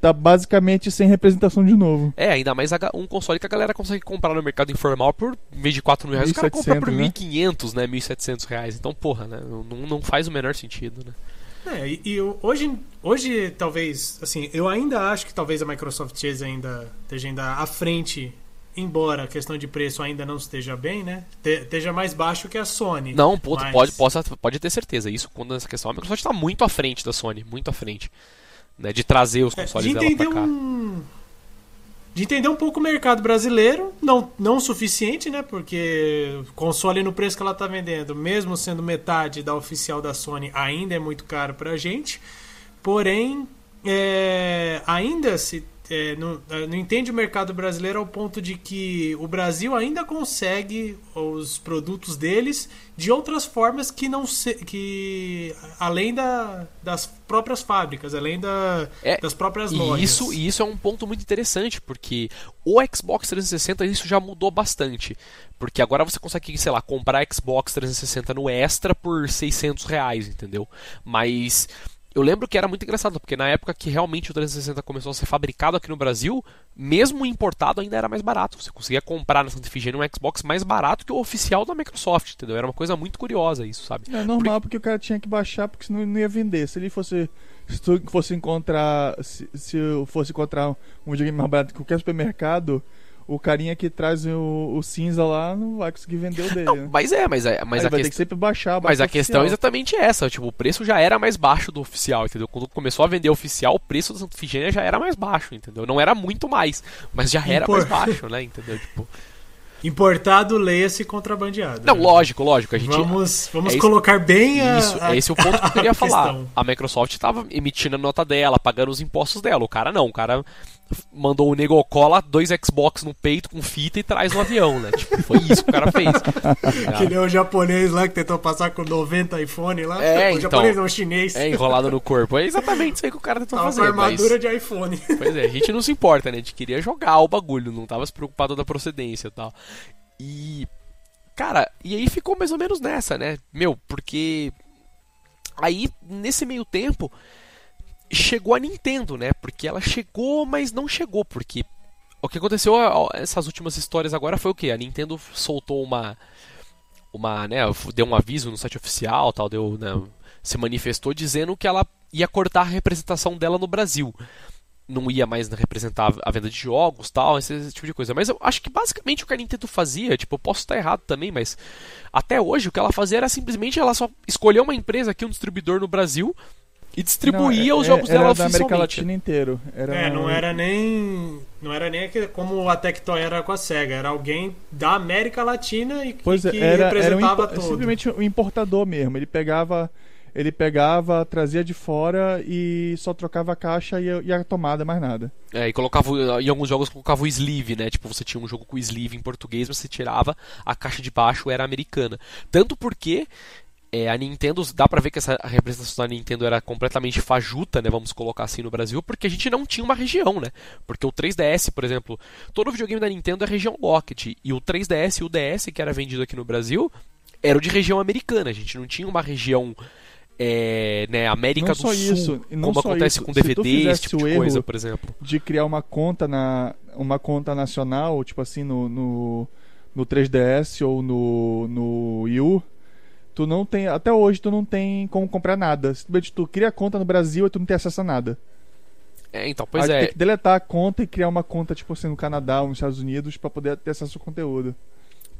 Tá basicamente sem representação de novo. É, ainda mais um console que a galera consegue comprar no mercado informal por em vez de 4 mil reais, o cara compra por 1.700, né? 1.500, né? 1.700 reais. Então, porra, né? Não, não faz o menor sentido, né? É, e, e eu- hoje, hoje, talvez, assim, eu ainda acho que talvez a Microsoft esteja ainda, esteja ainda à frente, embora a questão de preço ainda não esteja bem, né? Te- Esteja mais baixo que a Sony. Não, pô, Mas- pode, possa, pode ter certeza. Isso, quando essa questão, a Microsoft está muito à frente da Sony, muito à frente. Né, de trazer os É, consoles de dela pra cá. um de entender um pouco o mercado brasileiro, não não o suficiente, né? Porque o console no preço que ela tá vendendo, mesmo sendo metade da oficial da Sony, ainda é muito caro pra gente. Porém, é, ainda se é, não, é, não entende o mercado brasileiro ao ponto de que o Brasil ainda consegue os produtos deles de outras formas que não se, que além da, das próprias fábricas, além da, É, das próprias lojas. isso, e isso é um ponto muito interessante, porque o Xbox 360 isso já mudou bastante. Porque agora você consegue, sei lá, comprar Xbox 360 no Extra por 600 reais, entendeu? Mas eu lembro que era muito engraçado, porque na época que realmente o 360 começou a ser fabricado aqui no Brasil, mesmo importado ainda era mais barato. Você conseguia comprar na Santa Efigênia um Xbox mais barato que o oficial da Microsoft, entendeu? Era uma coisa muito curiosa isso, sabe? É normal porque o cara tinha que baixar, porque senão ele não ia vender. Se ele fosse. Se tu fosse encontrar. Se, se eu fosse encontrar um videogame mais barato que qualquer supermercado, o carinha que traz o, o cinza lá não vai conseguir vender o dele. Não, né? mas é, mas, é, mas Aí a vai ter questão. que sempre baixar. Mas baixar a questão é exatamente essa, tipo, o preço já era mais baixo do oficial, entendeu? Quando começou a vender oficial, o preço da Santa Efigênia já era mais baixo, entendeu? Não era muito mais, mas já era Impor- mais baixo, né, entendeu? Tipo, Importado, leia-se contrabandeado. não, né? lógico, lógico, a gente Vamos, vamos é colocar bem a. Isso, a- esse é o ponto que eu queria a falar. questão. A Microsoft estava emitindo a nota dela, pagando os impostos dela. O cara não, o cara mandou o nego cola dois Xbox no peito com fita e traz no avião, né? Tipo, foi isso que o cara fez. Que nem o japonês lá que tentou passar com 90 iPhone lá. É, o então. japonês não, o chinês. É enrolado no corpo. É exatamente isso aí que o cara tentou Tava fazer. armadura Mas, de iPhone. pois é, a gente não se importa, né? A gente queria jogar o bagulho, não tava se preocupado da procedência e tal. E. Cara, e aí ficou mais ou menos nessa, né? Meu, porque. Aí, nesse meio tempo, chegou a Nintendo, né? Porque ela chegou, mas não chegou, porque. O que aconteceu essas últimas histórias agora foi o quê? A Nintendo soltou uma. Uma, né, deu um aviso no site oficial, tal, deu, né, se manifestou dizendo que ela ia cortar a representação dela no Brasil. Não ia mais representar a venda de jogos, tal, esse, esse tipo de coisa. Mas eu acho que basicamente o que a Nintendo fazia, tipo, eu posso estar errado também, mas até hoje o que ela fazia era simplesmente ela só escolher uma empresa aqui, um distribuidor no Brasil e distribuía Não, os é- jogos era dela da América. Latina inteiro. Era É, não era nem. Não era nem como a Tectoy era com a SEGA. Era alguém da América Latina e que, Pois é, que era, era um representava todo. simplesmente um importador mesmo. Ele pegava, ele pegava, trazia de fora e só trocava a caixa e a, e a tomada, mais nada. É, e colocava, o- em alguns jogos colocava o sleeve, né? Tipo, você tinha um jogo com sleeve em português, você tirava, a caixa de baixo era americana. Tanto porque é, a Nintendo, dá pra ver que essa representação da Nintendo era completamente fajuta, né? Vamos colocar assim no Brasil, porque a gente não tinha uma região, né? Porque o 3DS, por exemplo, todo videogame da Nintendo é região Locked, e o 3DS e o DS que era vendido aqui no Brasil era de região americana, a gente não tinha uma região. É, né, América Não do só Sul, isso, não como acontece isso, com DVD, esse tipo de coisa, por exemplo. De criar uma conta na uma conta nacional, tipo assim no no, no 3DS ou no no Wii U, tu não tem até hoje tu não tem como comprar nada. Simplesmente tu cria a conta no Brasil e tu não tem acesso a nada. É, então, pois Aí tu é. Tem que deletar a conta e criar uma conta tipo assim no Canadá ou nos Estados Unidos pra poder ter acesso ao conteúdo.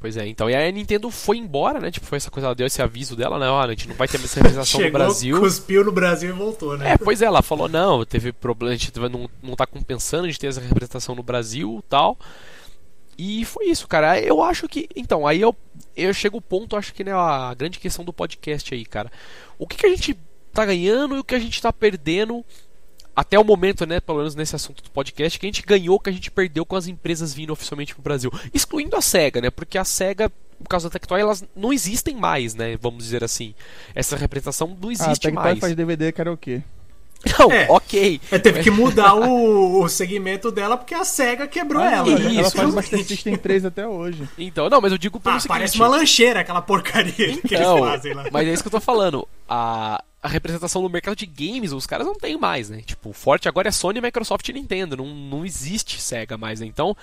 Pois é, então, e aí a Nintendo foi embora, né? Tipo, foi essa coisa, ela deu esse aviso dela, né? Olha, a gente não vai ter essa representação no Brasil. cuspiu no Brasil e voltou, né? É, pois é, ela falou, não, teve problema, a gente não, não tá compensando a gente ter essa representação no Brasil tal. E foi isso, cara. Eu acho que. Então, aí eu, eu chego ao ponto, acho que né, a grande questão do podcast aí, cara. O que, que a gente tá ganhando e o que a gente tá perdendo até o momento, né, pelo menos nesse assunto do podcast, que a gente ganhou, que a gente perdeu com as empresas vindo oficialmente pro Brasil. Excluindo a SEGA, né? Porque a SEGA, por causa da Tectoy, elas não existem mais, né? Vamos dizer assim. Essa representação não ah, existe Tectoy mais. faz DVD karaokê. Não, É. ok. É, teve que mudar o, o segmento dela porque a SEGA quebrou Ah, ela, ela, né? ela Isso, faz. Master System 3 até hoje. Então, não, mas eu digo pelo Ah, seguinte. parece uma lancheira aquela porcaria que eles Então, fazem lá. mas é isso que eu tô falando. A, a representação no mercado de games, os caras não tem mais, né? Tipo, o forte agora é Sony, Microsoft e Nintendo. Não, não existe SEGA mais, né? Então,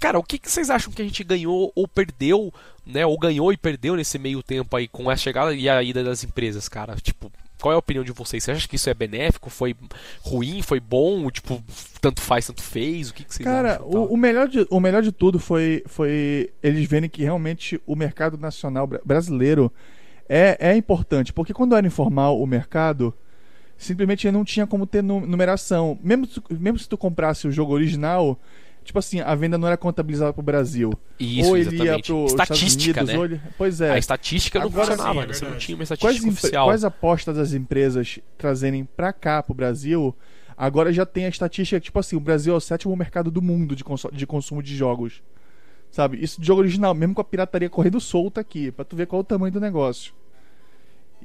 cara, o que, que vocês acham que a gente ganhou ou perdeu, né? Ou ganhou e perdeu nesse meio tempo aí com a chegada e a ida das empresas, cara? Tipo, qual é a opinião de vocês? Você acha que isso é benéfico? Foi ruim? Foi bom? Tipo, tanto faz, tanto fez? O que, que vocês Cara, acham? tal? o, o melhor de, o melhor de tudo foi, foi eles verem que realmente o mercado nacional bra- brasileiro é, é importante. Porque quando era informal o mercado, simplesmente não tinha como ter nu- numeração. Mesmo, mesmo se tu comprasse o jogo original, tipo assim, a venda não era contabilizada pro Brasil. Isso, ou ele ia exatamente. pro Estatística, Estados Unidos, né? ele... Pois é. A estatística não Agora sim, funcionava, é né? Você não tinha uma estatística empre- oficial. as apostas das empresas trazerem pra cá, pro Brasil, agora já tem a estatística, tipo assim, o Brasil é o sétimo mercado do mundo de, conso- de consumo de jogos. Sabe? Isso de jogo original, mesmo com a pirataria correndo solta aqui, pra tu ver qual é o tamanho do negócio.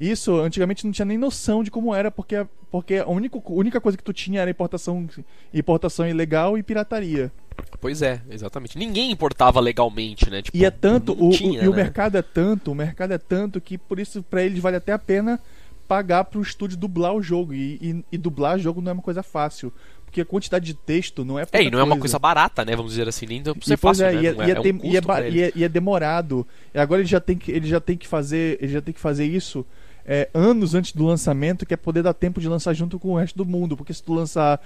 Isso, antigamente não tinha nem noção de como era, porque, porque a única, única coisa que tu tinha era importação, importação ilegal e pirataria. Pois é, exatamente. Ninguém importava legalmente, né? Tipo, E é tanto, o, o- tinha, e o né? mercado é tanto, o mercado é tanto que por isso pra eles vale até a pena pagar para o estúdio dublar o jogo. E, e, e, dublar jogo não é uma coisa fácil. Porque a quantidade de texto não é É, e não é uma coisa barata, né? Vamos dizer assim, nem pra ser fácil, é, né? E é, é, é, um é, e, é, e é demorado. E agora ele já tem que, ele já tem que fazer, ele já tem que fazer isso é, anos antes do lançamento, que é poder dar tempo de lançar junto com o resto do mundo. Porque se tu lançar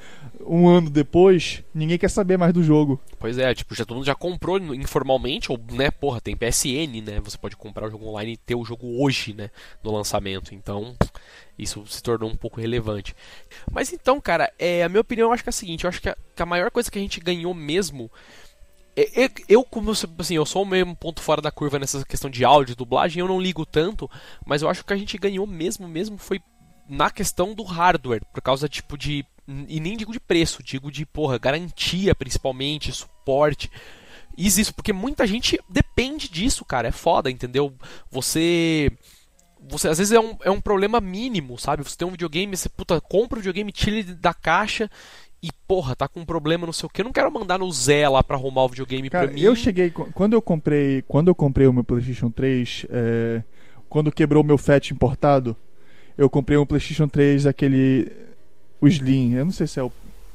um ano depois, ninguém quer saber mais do jogo. Pois é, tipo, já todo mundo já comprou informalmente, ou, né, porra, tem PSN, né? Você pode comprar o jogo online e ter o jogo hoje, né? No lançamento. Então, isso se tornou um pouco relevante. Mas então, cara, é, a minha opinião eu acho que é a seguinte: eu acho que a, que a maior coisa que a gente ganhou mesmo eu, como assim, eu sou o mesmo ponto fora da curva nessa questão de áudio, dublagem, eu não ligo tanto, mas eu acho que a gente ganhou mesmo, mesmo foi na questão do hardware, por causa tipo de e nem digo de preço, digo de porra, garantia principalmente, suporte. Isso, porque muita gente depende disso, cara, é foda, entendeu? Você você às vezes é um, é um problema mínimo, sabe? Você tem um videogame, você puta, compra o videogame, tira ele da caixa e porra, tá com um problema, não sei o que. Eu não quero mandar no Zé lá pra arrumar o videogame Cara, pra mim. Eu cheguei. Quando eu comprei. Quando eu comprei o meu Playstation 3, é, quando quebrou o meu FAT importado, eu comprei um Playstation 3, aquele. O Slim. Eu não sei se é o.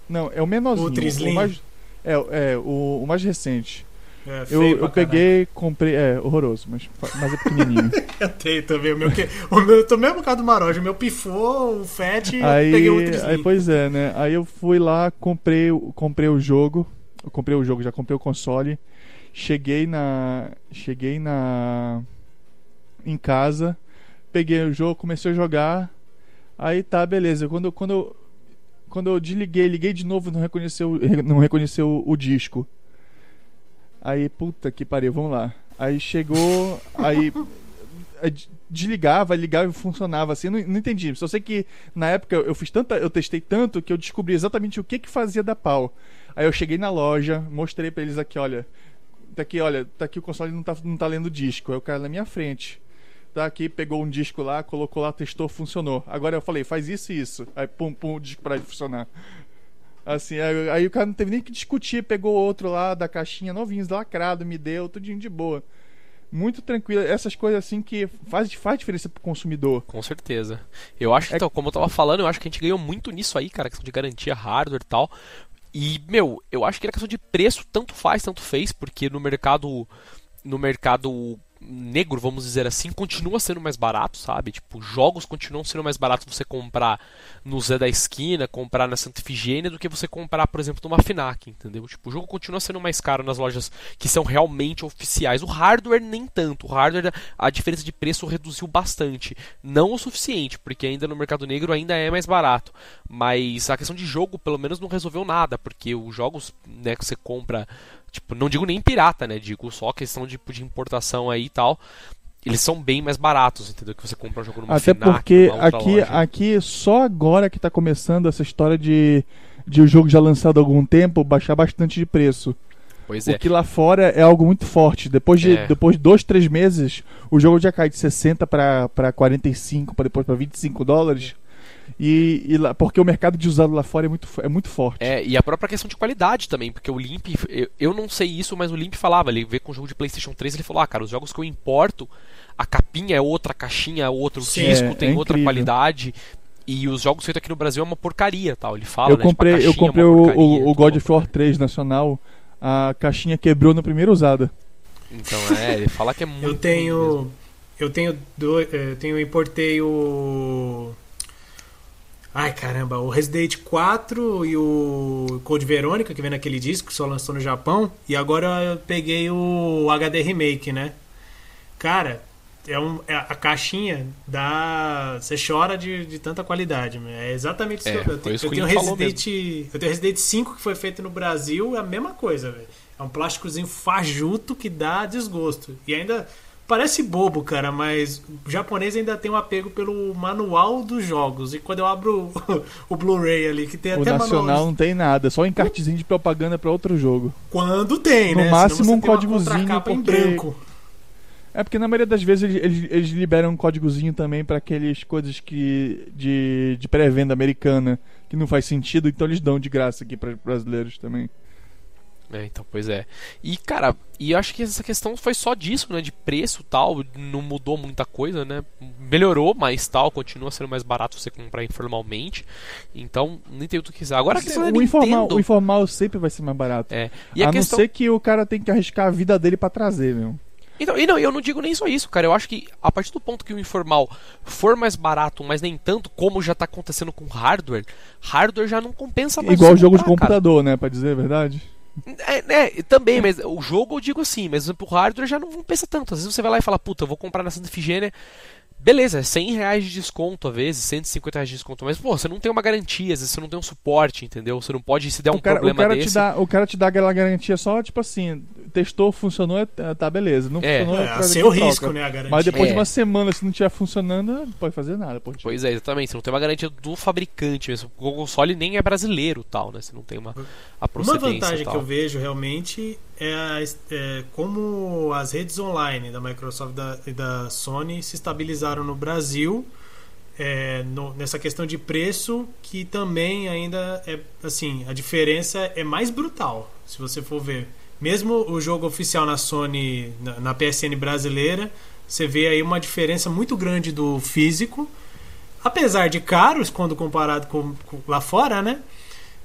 Não, é o menorzinho. Slim. O mais, é, é o, o mais recente. É, eu eu peguei, comprei. É, horroroso, mas, mas é pequenininho. eu tenho também. O meu, que, o meu, eu mesmo por causa do Maroja. O meu pifou, o FAT e aí, peguei o Ultra Aí, pois é, né? Aí eu fui lá, comprei, comprei o jogo. Eu comprei o jogo, já comprei o console. Cheguei na. Cheguei na. Em casa. Peguei o jogo, comecei a jogar. Aí tá, beleza. Quando, quando, eu, quando eu desliguei, liguei de novo, não reconheceu, não reconheceu o disco. Aí, puta que pariu, vamos lá. Aí chegou, aí desligava, ligava e funcionava assim, não, não entendi. Só sei que na época eu fiz tanta, eu testei tanto que eu descobri exatamente o que que fazia da pau. Aí eu cheguei na loja, mostrei para eles aqui, olha, tá aqui, olha, tá aqui o console não tá, não tá lendo disco. Aí o cara na minha frente. Tá aqui, pegou um disco lá, colocou lá, testou, funcionou. Agora eu falei, faz isso e isso. Aí pum, pum, o disco para funcionar. Assim, aí, aí, o cara não teve nem que discutir, pegou outro lá da caixinha novinho, lacrado, me deu, tudinho de boa. Muito tranquilo, essas coisas assim que faz, faz diferença pro consumidor. Com certeza. Eu acho que, é... então, como eu tava falando, eu acho que a gente ganhou muito nisso aí, cara, questão de garantia hardware e tal. E, meu, eu acho que a questão de preço tanto faz, tanto fez, porque no mercado no mercado negro, vamos dizer assim, continua sendo mais barato, sabe? Tipo, jogos continuam sendo mais baratos você comprar no Zé da Esquina, comprar na Santa Ifigênia, do que você comprar, por exemplo, numa Finac, entendeu? Tipo, o jogo continua sendo mais caro nas lojas que são realmente oficiais. O hardware nem tanto. O hardware, a diferença de preço reduziu bastante. Não o suficiente, porque ainda no mercado negro ainda é mais barato. Mas a questão de jogo, pelo menos, não resolveu nada, porque os jogos né, que você compra Tipo, não digo nem pirata, né? Digo só questão de, de importação aí e tal. Eles são bem mais baratos, entendeu? Que você compra um jogo numa Até Finac, porque aqui, aqui só agora que tá começando essa história de, de o jogo já lançado há algum tempo baixar bastante de preço. Pois o é. que lá fora é algo muito forte. Depois de, É. depois de dois, três meses, o jogo já cai de 60 para 45, para depois para 25 dólares. E, e lá, porque o mercado de usado lá fora é muito, é muito forte. É, e a própria questão de qualidade também, porque o Limp, eu, eu não sei isso, mas o Limp falava, ele vê com o jogo de PlayStation 3, ele falou: "Ah, cara, os jogos que eu importo, a capinha é outra, a caixinha é outro, o Sim, disco é- tem é outra incrível. qualidade". E os jogos feitos aqui no Brasil é uma porcaria, tal. Ele fala, eu né? tipo, comprei, eu caixinha é comprei o, porcaria, o, o tudo God uma of War 3 nacional, a caixinha quebrou na primeira usada. Então, é, ele fala que é muito Eu tenho. Eu tenho dois. Eu tenho, eu importei o. Ai caramba, o Resident 4 e o Code Verônica, que vem naquele disco, que só lançou no Japão. E agora eu peguei o HD Remake, né? Cara, é um, é- a caixinha dá. Você chora de, de tanta qualidade. É exatamente isso É, que eu, tenho. Eu tenho Resident. Eu tenho Resident 5 que foi feito no Brasil, é a mesma coisa, velho. É um plásticozinho fajuto que dá desgosto. E ainda parece bobo, cara, mas o japonês ainda tem um apego pelo manual dos jogos. E quando eu abro o, o Blu-ray ali, que tem o até nacional manual. não tem nada, só encartezinho de propaganda para outro jogo. Quando tem, No né? máximo Senão um códigozinho, contracapa em porque- branco. É porque na maioria das vezes eles, eles, eles liberam um códigozinho também para aqueles coisas que de, de pré-venda americana que não faz sentido, então eles dão de graça aqui para brasileiros também. É, então, pois é. E, cara, e eu acho que essa questão foi só disso, né? De preço tal, não mudou muita coisa, né? Melhorou, mas tal, continua sendo mais barato você comprar informalmente. Então, nem tem o que quiser. Agora a questão é o, informal, Nintendo. o informal sempre vai ser mais barato. É. E a a questão... não ser que o cara tem que arriscar a vida dele pra trazer, meu. Então, e não, eu não digo nem só isso, cara. Eu acho que a partir do ponto que o informal for mais barato, mas nem tanto, como já tá acontecendo com hardware, hardware já não compensa mais. Igual jogo de comprar, cara. computador, né? Pra dizer a verdade. É, é, também, mas o jogo eu digo assim, mas o hardware já não compensa tanto. Às vezes você vai lá e fala, puta, eu vou comprar na Santa Efigênia. Beleza, é 100 reais de desconto, às vezes, 150 reais de desconto, mas pô, você não tem uma garantia, às vezes você não tem um suporte, entendeu? Você não pode, se der um o cara, o problema cara desse. te dá, o cara te dá aquela garantia só, tipo assim, testou, funcionou, é- tá beleza. Não É. funcionou, É, pra- seu troca. risco, né, a garantia. Mas depois É. de uma semana, se não estiver funcionando, não pode fazer nada. Pode Pois é, exatamente. Você não tem uma garantia do fabricante mesmo. O console nem é brasileiro tal, né? Você não tem uma a Uma vantagem tal. que eu vejo realmente é, a- é como as redes online da Microsoft e da, e da Sony se estabilizaram no Brasil é, no- nessa questão de preço que também ainda é assim a diferença é mais brutal se você for ver mesmo o jogo oficial na Sony na, na PSN brasileira você vê aí uma diferença muito grande do físico apesar de caros quando comparado com, com lá fora né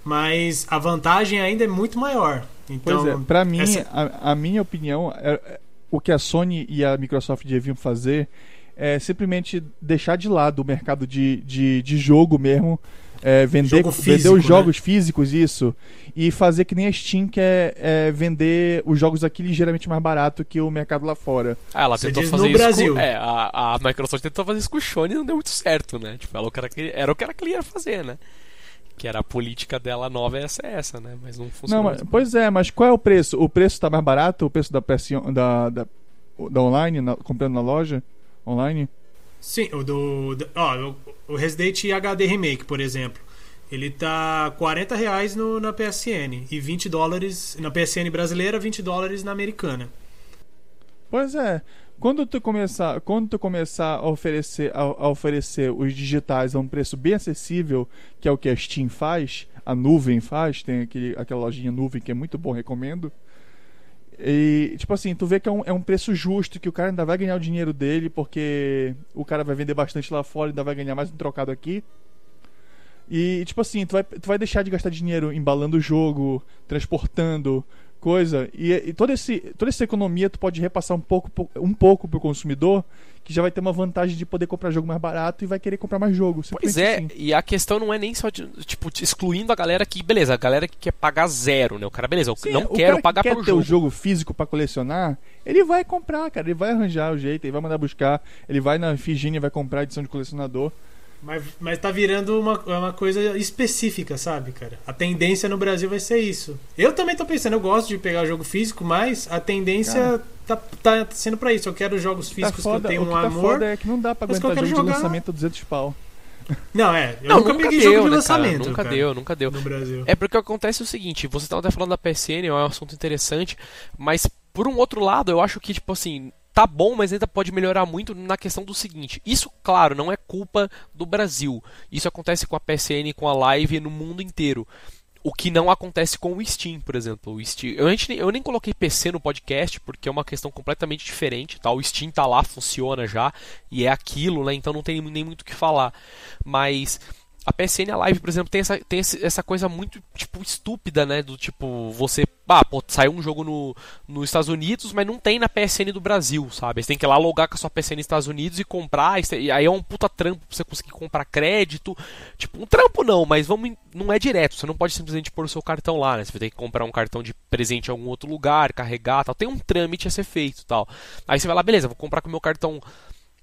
mas a vantagem ainda é muito maior. Então, Pois é, pra mim, essa- a, a minha opinião, é, é, o que a Sony e a Microsoft deviam fazer é simplesmente deixar de lado o mercado de, de, de jogo mesmo, é, vender, Jogo vender físico, os né? jogos físicos, isso, e fazer que nem a Steam, que é, é vender os jogos aqui ligeiramente mais barato que o mercado lá fora. Ah, ela Você tentou fazer no isso Brasil. Com, é, a, a Microsoft tentou fazer isso com o Sony e não deu muito certo, né? Tipo, ela, o cara era o que ela queria fazer, né? Que era a política dela nova essa é essa, né? Mas não Não, funcionou. mas, pois é, mas qual é o preço? O preço tá mais barato? O preço da, PS, da, da, da online, na- comprando na loja? Online? Sim, o do. do- ó, o- o Resident HD Remake, por exemplo. Ele tá 40 reais no, na PSN e 20 dólares na PSN brasileira, 20 dólares na americana. Pois é. Quando tu começar, quando tu começar a oferecer, a, a oferecer os digitais a um preço bem acessível, que é o que a Steam faz, a nuvem faz, tem aquele, aquela lojinha nuvem que é muito bom, recomendo. E, tipo assim, tu vê que é um, é um preço justo, que o cara ainda vai ganhar o dinheiro dele, porque o cara vai vender bastante lá fora e ainda vai ganhar mais um trocado aqui. E, tipo assim, tu vai, tu vai deixar de gastar dinheiro embalando o jogo, transportando, coisa. E, e toda, esse, toda essa economia tu pode repassar um pouco, um pouco pro consumidor, que já vai ter uma vantagem de poder comprar jogo mais barato e vai querer comprar mais jogo. Pois é, assim. e a questão não é nem só de, tipo, excluindo a galera que, beleza, a galera que quer pagar zero, né? O cara, beleza, eu Sim, não o quero pagar que quer pelo ter jogo. o jogo físico pra colecionar, ele vai comprar, cara. Ele vai arranjar o jeito, ele vai mandar buscar, ele vai na Figine e vai comprar a edição de colecionador. Mas, mas tá virando uma, uma coisa específica, sabe, cara? A tendência no Brasil vai ser isso. Eu também tô pensando, eu gosto de pegar jogo físico, mas a tendência tá, tá sendo pra isso. Eu quero jogos Tá físicos foda, que eu tenho um que tá amor. foda é que não dá pra que aguentar quero jogo de jogar- lançamento a 200 pau. Não, é. Eu Não, nunca, nunca peguei deu, jogo de né, lançamento. cara? Nunca cara, deu, nunca deu. No Brasil. É porque acontece o seguinte, você estava até falando da PSN, é um assunto interessante, mas por um outro lado, eu acho que, tipo assim, tá bom, mas ainda pode melhorar muito na questão do seguinte. Isso, claro, não é culpa do Brasil. Isso acontece com a PSN, com a Live no mundo inteiro. O que não acontece com o Steam, por exemplo. O Steam, eu, gente nem- eu nem coloquei PC no podcast porque é uma questão completamente diferente. Tá? O Steam tá lá, funciona já, e é aquilo, né? então não tem nem muito o que falar. Mas a PSN Live, por exemplo, tem essa, tem essa coisa muito, tipo, estúpida, né? Do tipo, você. Ah, pô, saiu um jogo no, nos Estados Unidos, mas não tem na PSN do Brasil, sabe? Você tem que ir lá logar com a sua PSN nos Estados Unidos e comprar. e aí é um puta trampo pra você conseguir comprar crédito. Tipo, um trampo não, mas vamos, não é direto. Você não pode simplesmente pôr o seu cartão lá, né? Você vai ter que comprar um cartão de presente em algum outro lugar, carregar tal. Tem um trâmite a ser feito tal. Aí você vai lá, beleza, vou comprar com o meu cartão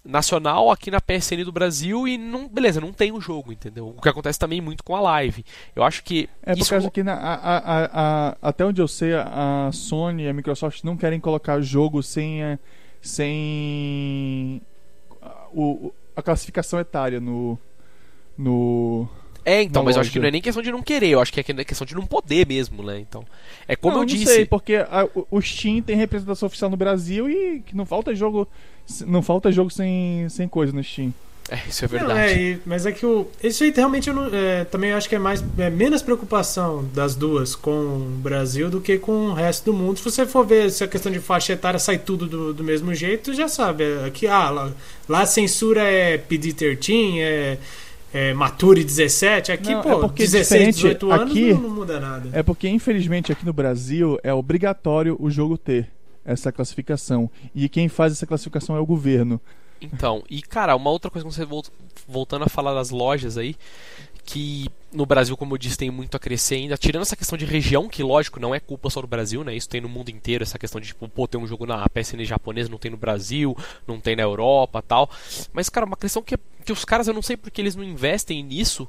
nacional aqui na PSN do Brasil e não, beleza, não tem o jogo, entendeu? O que acontece também muito com a live. Eu acho que É por isso causa que na- a- a- a- até onde eu sei, a Sony e a Microsoft não querem colocar jogo sem, a- sem a- o, a classificação etária no. no é, então, mas eu acho que não é nem questão de não querer, eu acho que é questão de não poder mesmo, né? Então, é como não, eu não disse, sei, porque a- o- Steam tem representação oficial no Brasil e que não falta jogo. Não falta jogo sem, sem coisa no Steam. É, isso é Não, verdade. é, e- mas é que o. Isso aí realmente eu não, é, também acho que é mais é menos preocupação das duas com o Brasil do que com o resto do mundo. Se você for ver se a questão de faixa etária sai tudo do, do mesmo jeito, já sabe. é, Aqui, ah, lá, lá a censura é PD-13, é, é Mature 17. Aqui, Não, pô, é porque 16, diferente, 18 anos aqui- não, não muda nada. É porque, infelizmente, aqui no Brasil é obrigatório o jogo ter essa classificação. E quem faz essa classificação é o governo. Então, e cara, uma outra coisa que você vol- voltando a falar das lojas aí, que no Brasil, como eu disse, tem muito a crescer ainda, tirando essa questão de região, que lógico, não é culpa só do Brasil, né? Isso tem no mundo inteiro, essa questão de tipo, pô, ter um jogo na PSN japonesa, não tem no Brasil, não tem na Europa, tal. Mas cara, uma questão que que os caras, eu não sei porque eles não investem nisso,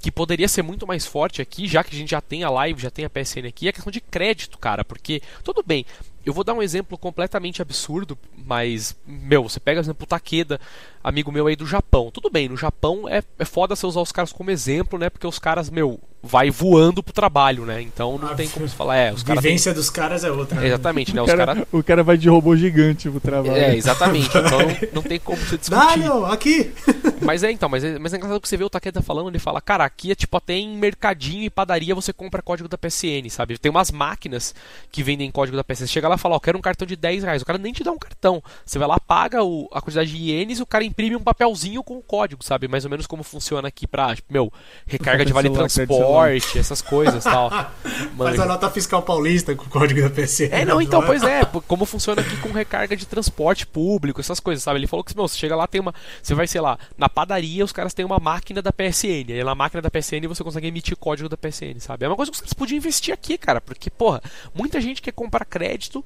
que poderia ser muito mais forte aqui, já que a gente já tem a live, já tem a PSN aqui, é a questão de crédito, cara, porque tudo bem, eu vou dar um exemplo completamente absurdo, mas, meu, você pega, por exemplo, o Takeda, amigo meu aí do Japão. Tudo bem, no Japão é, é foda você usar os caras como exemplo, né? Porque os caras, meu, vai voando pro trabalho, né? Então não A tem como se falar, é, os vivência dos caras é outra. né? Exatamente, né? O Os cara, caras. o cara vai de robô gigante pro trabalho. É, exatamente. Então não, não tem como você discutir. Daniel, aqui! Mas é então, mas é, mas é engraçado que você vê o Takeda falando, ele fala, cara, aqui é tipo até em mercadinho e padaria você compra código da PSN, sabe? Tem umas máquinas que vendem código da PSN. Você chega lá e fala, ó, quero um cartão de 10 reais. O cara nem te dá um cartão. Você vai lá, paga o- a quantidade de ienes e o cara imprime um papelzinho com o código, sabe? Mais ou menos como funciona aqui pra, tipo, meu, recarga de vale transporte, essas coisas e tal. Faz Manja. a nota fiscal paulista com o código da PC. É, não, então, pois é, como funciona aqui com recarga de transporte público, essas coisas, sabe? Ele falou que, meu, você chega lá, tem uma. Você vai, sei lá, na padaria, os caras têm uma máquina da PSN. Aí na máquina da PSN você consegue emitir código da PSN, sabe? É uma coisa que os caras podiam investir aqui, cara, porque, porra, muita gente quer comprar crédito.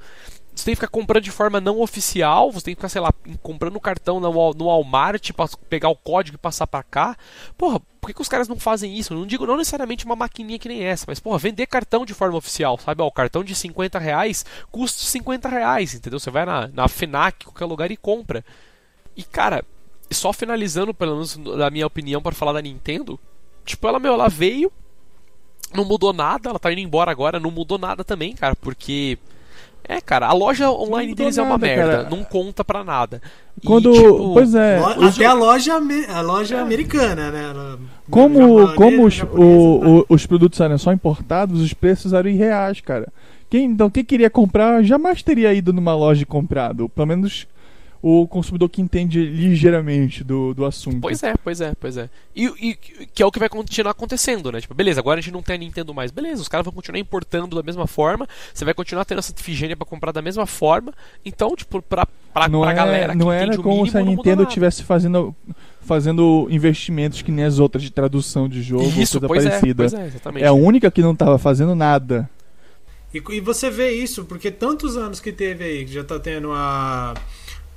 Você tem que ficar comprando de forma não oficial, você tem que ficar, sei lá, comprando cartão no, Wal- no Walmart pra pegar o código e passar pra cá. Porra, por que, que os caras não fazem isso? Não digo não necessariamente uma maquininha que nem essa, mas, porra, vender cartão de forma oficial, sabe? Ó, o cartão de 50 reais custa 50 reais, entendeu? Você vai na, na FENAC, qualquer lugar e compra. E, cara, só finalizando, pelo menos na minha opinião, para falar da Nintendo, tipo, ela, meu, ela veio, não mudou nada, ela tá indo embora agora, não mudou nada também, cara, porque. É, cara, a loja online mudou deles é uma nada, merda, cara. não conta pra nada. E, Quando, tipo, pois é, Lo- Até a loja, a loja americana, né? Como, japonesa, como os, o- né? o- os produtos eram só importados, os preços eram irreais, cara. Quem, então, quem queria comprar jamais teria ido numa loja e comprado. Pelo menos o consumidor que entende ligeiramente do, do assunto. Pois é, pois é, pois é. E, e que é o que vai continuar acontecendo, né? Tipo, beleza, agora a gente não tem a Nintendo mais. Beleza, os caras vão continuar importando da mesma forma. Você vai continuar tendo essa Ifigênia pra comprar da mesma forma. Então, tipo, pra, pra, não pra é, galera que não entende era o como mínimo, se a Nintendo estivesse fazendo, fazendo investimentos que nem as outras de tradução de jogo Isso, ou coisa pois é, parecida. pois é, exatamente. É a única que não tava fazendo nada. E, e você vê isso, porque tantos anos que teve aí, que já tá tendo a,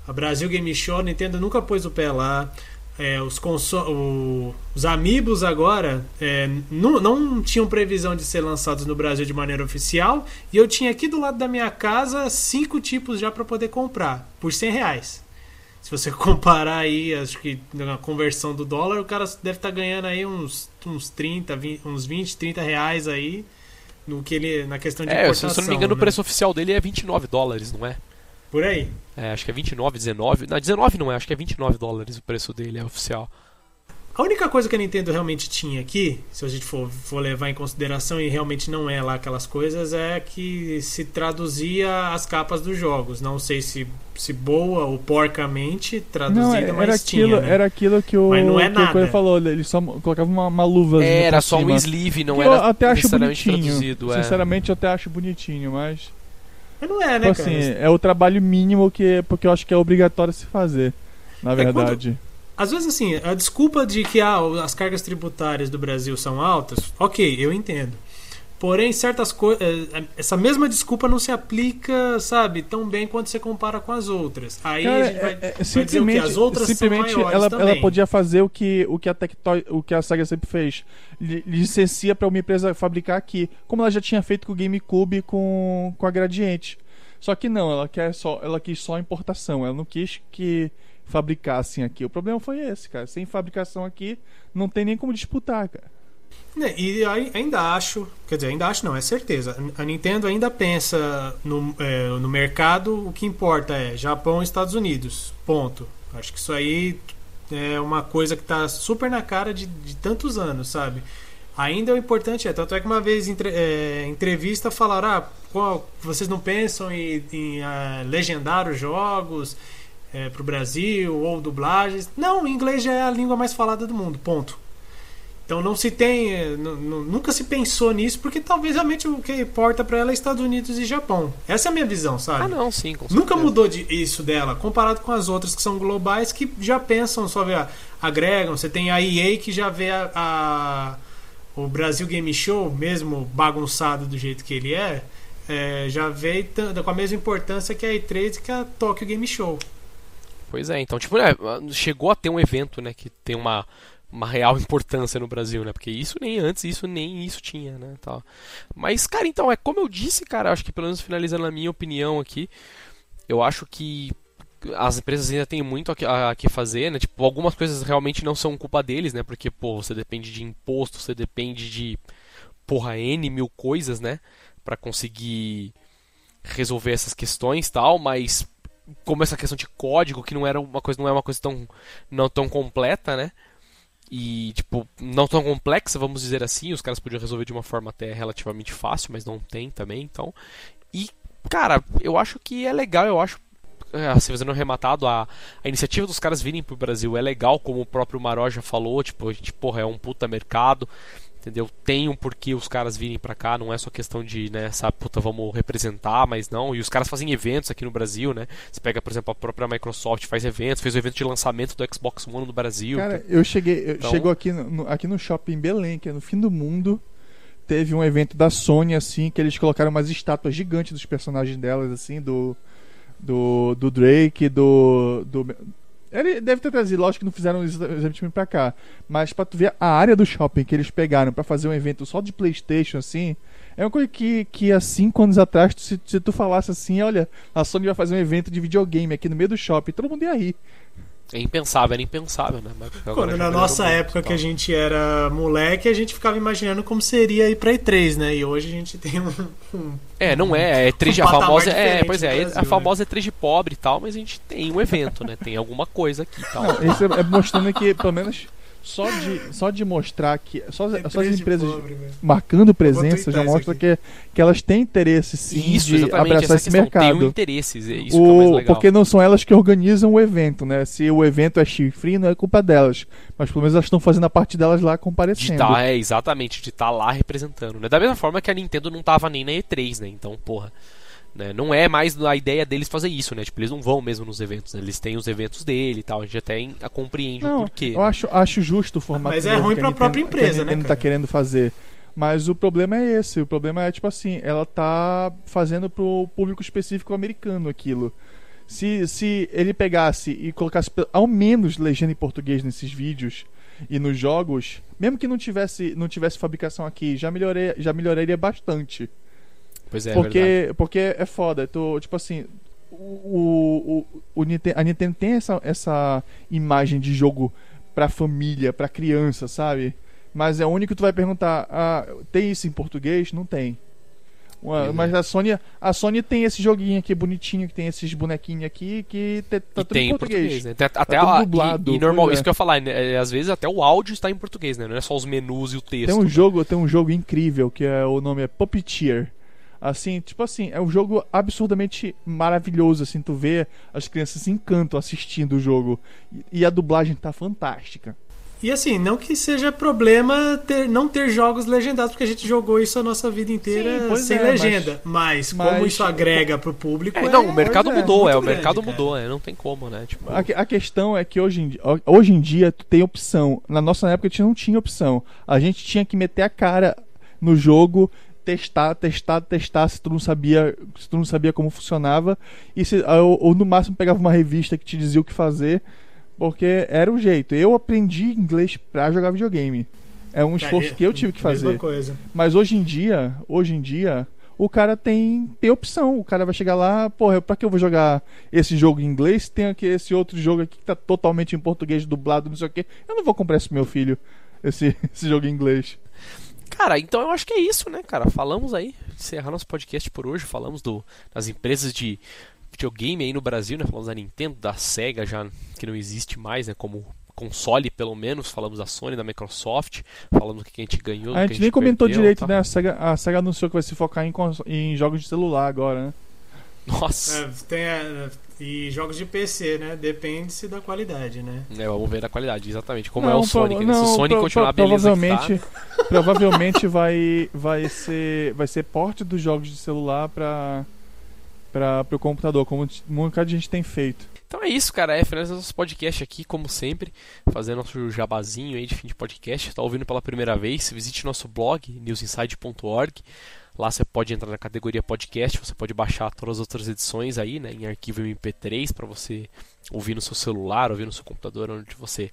a Brasil Game Show, a Nintendo nunca pôs o pé lá. É, os, o- os Amiibos agora é, não, não tinham previsão de ser lançados no Brasil de maneira oficial. E eu tinha aqui do lado da minha casa cinco tipos já para poder comprar, por 100 reais. Se você comparar aí, acho que na conversão do dólar, o cara deve estar ganhando aí uns, uns 30, 20, uns 20, 30 reais aí no que ele, na questão de É, se importação. se eu não me engano, o né? preço oficial dele é 29 dólares, não é? Por aí. É, acho que é 29, 19. Não, 19 não é, acho que é 29 dólares o preço dele, é oficial. A única coisa que a Nintendo realmente tinha aqui, se a gente for, for levar em consideração, e realmente não é lá aquelas coisas, é que se traduzia as capas dos jogos. Não sei se, se boa ou porcamente traduzida, Não, era mas aquilo, tinha. né? era aquilo que o, Mas não é o falou, ele só colocava uma, uma luva Era só um sleeve, não Que era eu até acho necessariamente bonitinho. traduzido. É. Sinceramente, eu até acho bonitinho, mas. Mas não é, né, tipo cara? assim, é o trabalho mínimo que porque eu acho que é obrigatório se fazer. Na É quando- verdade. Às vezes, assim, a desculpa de que ah, as cargas tributárias do Brasil são altas, ok, eu entendo. Porém, certas coisas. Essa mesma desculpa não se aplica, sabe, tão bem quanto você compara com as outras. Aí Cara, a gente vai, é- é- vai dizer o que as outras simplesmente são ela, também. ela podia fazer o que, o que a Tectoy, o que a Sega sempre fez. Li- Licencia para uma empresa fabricar aqui. Como ela já tinha feito com o GameCube com, com a Gradiente. Só que não, ela quer só, ela quis só importação. Ela não quis que fabricassem aqui. O problema foi esse, cara. Sem fabricação aqui, não tem nem como disputar, cara. Né, E ainda acho, quer dizer, ainda acho não, é certeza. A Nintendo ainda pensa no, é, no mercado, o que importa é Japão e Estados Unidos. Ponto. Acho que isso aí é uma coisa que está super na cara de, de tantos anos, sabe? Ainda o importante é, tanto é que uma vez em é, entrevista falaram, ah, qual, vocês não pensam em, em uh, legendar os jogos é, para o Brasil ou dublagens? Não, o inglês já é a língua mais falada do mundo, ponto. Então não se tem, é, nunca se pensou nisso, porque talvez realmente o que importa para ela é Estados Unidos e Japão. Essa é a minha visão, sabe? Ah, não, sim, com Nunca mudou de, isso dela, comparado com as outras que são globais, que já pensam, só ver, agregam. Você tem a EA que já vê a, a o Brasil Game Show, mesmo bagunçado do jeito que ele é, é já veio com a mesma importância que a E3 e que a Tokyo Game Show. Pois é, então, tipo, é, chegou a ter um evento, né, que tem uma, uma real importância no Brasil, né? Porque isso nem antes, isso nem isso tinha, né? Tal. Mas, cara, então, é como eu disse, cara, acho que pelo menos finalizando a minha opinião aqui, eu acho que as empresas ainda têm muito a que fazer, né? Tipo, algumas coisas realmente não são culpa deles, né? Porque, pô, você depende de imposto, você depende de, porra, N mil coisas, né? para conseguir resolver essas questões tal, mas como essa questão de código, que não era uma coisa, não é uma coisa tão, não tão completa, né? E, tipo, não tão complexa, vamos dizer assim, os caras podiam resolver de uma forma até relativamente fácil, mas não tem também, então. E, cara, eu acho que é legal, eu acho assim, fazendo um rematado, a, a iniciativa dos caras virem pro Brasil é legal, como o próprio Maró já falou, tipo, a gente, porra, é um puta mercado, entendeu? Tem um porquê os caras virem para cá, não é só questão de, né, essa puta, vamos representar, mas não, e os caras fazem eventos aqui no Brasil, né? Você pega, por exemplo, a própria Microsoft faz eventos, fez o evento de lançamento do Xbox One no Brasil. Cara, eu cheguei, eu, então... chegou aqui no, aqui no shopping Belém, que é no fim do mundo, teve um evento da Sony, assim, que eles colocaram umas estátuas gigantes dos personagens delas, assim, do do, do Drake, do, do. Ele deve ter trazido, lógico que não fizeram exatamente pra cá. Mas pra tu ver a área do shopping que eles pegaram para fazer um evento só de Playstation, assim. É uma coisa que, que há cinco anos atrás, se, se tu falasse assim, olha, a Sony vai fazer um evento de videogame aqui no meio do shopping, todo mundo ia rir. É impensável, era impensável, né? Quando na nossa época que a gente era moleque, a gente ficava imaginando como seria ir pra E3, né? E hoje a gente tem um. um é, não é. É E3 um a famosa. É, pois é, Brasil, a famosa né? E3 de pobre e tal, mas a gente tem um evento, né? Tem alguma coisa aqui e tal. Não, isso é mostrando que, pelo menos só de, só de mostrar que. Só, só as empresas pobre, marcando presença já mostra que, que elas têm interesse sim isso, de abraçar esse mercado. Tem interesses, é isso o, é Porque não são elas que organizam o evento, né? Se o evento é chifre, não é culpa delas. Mas pelo menos elas estão fazendo a parte delas lá comparecendo. De tá, é, exatamente, de estar tá lá representando. Né? Da mesma forma que a Nintendo não tava nem na E3, né? Então, porra. Né? Não é mais a ideia deles fazer isso, né? Tipo, eles não vão mesmo nos eventos, né? eles têm os eventos dele e tal. A gente até a compreende não, o porquê. Eu acho, acho justo o formato. Mas é ruim para a própria empresa, que a né? tá querendo fazer. Mas o problema é esse. O problema é, tipo assim, ela tá fazendo pro público específico americano aquilo. Se, se ele pegasse e colocasse ao menos legenda em português nesses vídeos e nos jogos, mesmo que não tivesse, não tivesse fabricação aqui, já, melhorei, já melhoraria bastante. Pois é, porque, é porque é foda. Tu, tipo assim, o, o, o, a Nintendo tem essa, essa imagem de jogo pra família, pra criança, sabe? Mas é o único que tu vai perguntar: ah, tem isso em português? Não tem. Uma, mas a Sony, a Sony tem esse joguinho aqui bonitinho, que tem esses bonequinhos aqui, que tá tudo tem em português. português né? Até, tá até a, dublado, e, e normal, isso é. que eu ia falar, né? É, às vezes até o áudio está em português, né? Não é só os menus e o texto. Tem um né? jogo, tem um jogo incrível que é o nome é Puppeteer. Assim, tipo assim, é um jogo absurdamente maravilhoso, assim, tu vê as crianças se encantam assistindo o jogo. E, a dublagem tá fantástica. E assim, não que seja problema ter, não ter jogos legendados, porque a gente jogou isso a nossa vida inteira Sim, sem é, legenda. Mas, mas, como isso agrega pro público. É, não, o mercado é, mudou, é, o mercado grande, mudou, é, não tem como, né? Tipo... A, a, questão é que hoje em, dia, hoje em dia tu tem opção. Na nossa época a gente não tinha opção. A gente tinha que meter a cara no jogo testar, testar, testar se tu não sabia, se tu não sabia como funcionava e se, ou, ou no máximo pegava uma revista que te dizia o que fazer, porque era o jeito. Eu aprendi inglês para jogar videogame. É um esforço que eu tive que fazer. Mas hoje em dia, hoje em dia, o cara tem, tem opção. O cara vai chegar lá, porra, pra que eu vou jogar esse jogo em inglês? Tem aqui esse outro jogo aqui que tá totalmente em português, dublado, não sei o que. Eu não vou comprar pro meu filho, esse, esse jogo em inglês. Cara, então eu acho que é isso, né, cara? Falamos aí, encerrar nosso podcast por hoje, falamos do, das empresas de videogame aí no Brasil, né? Falamos da Nintendo, da Sega já, que não existe mais, né, como console, pelo menos. Falamos da Sony, da Microsoft, falamos o que a gente ganhou. A gente, a gente nem comentou perdeu, direito, tá? né? A SEGA, a SEGA anunciou que vai se focar em, em jogos de celular agora, né? Nossa, É, tem, é, e jogos de PC, né? Depende-se da qualidade, né? é, vamos ver a qualidade, exatamente. Como Não, é o Sonic, prova- né? Se o não, Sonic pro- continuar a pro- beleza que provavelmente, tá, provavelmente vai, vai ser vai ser porte dos jogos de celular para para o computador, como um bocado de gente tem feito. Então é isso, cara. É, finalizando nosso podcast aqui, como sempre, fazendo nosso jabazinho aí de fim de podcast. Tá ouvindo pela primeira vez? Visite nosso blog, newsinside.org. Lá você pode entrar na categoria podcast, você pode baixar todas as outras edições aí, né, em arquivo MP3 para você ouvir no seu celular, ouvir no seu computador, onde você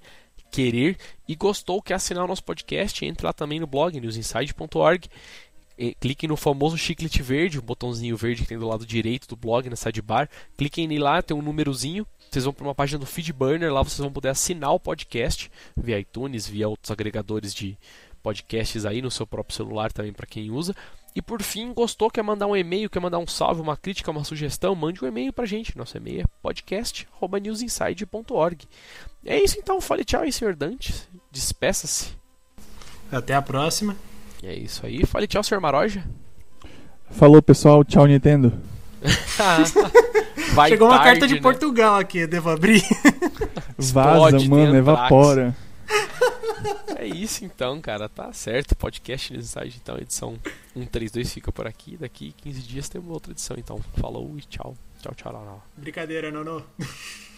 querer. E gostou, quer assinar o nosso podcast? Entre lá também no blog, newsinside.org. Clique no famoso chiclete verde, o botãozinho verde que tem do lado direito do blog, na sidebar. Cliquem nele lá, tem um númerozinho. Vocês vão para uma página do Feedburner, lá vocês vão poder assinar o podcast via iTunes, via outros agregadores de podcasts aí no seu próprio celular também para quem usa. E por fim, gostou, quer mandar um e-mail, quer mandar um salve, uma crítica, uma sugestão, mande um e-mail pra gente. Nosso e-mail é podcast@newsinside.org. É isso então, fale tchau aí, senhor Dante. Despeça-se. Até a próxima. É isso aí, fale tchau, senhor Maroja. Falou, pessoal. Tchau, Nintendo. Vai Chegou uma tarde, carta de né? Portugal aqui, devo abrir. Vaza, Explode, mano, evapora. É isso então, cara. Tá certo. Podcast Inside, então, edição 132 fica por aqui. Daqui 15 dias temos outra edição. Então, falou e tchau. Tchau, tchau, lá. Brincadeira, Nono.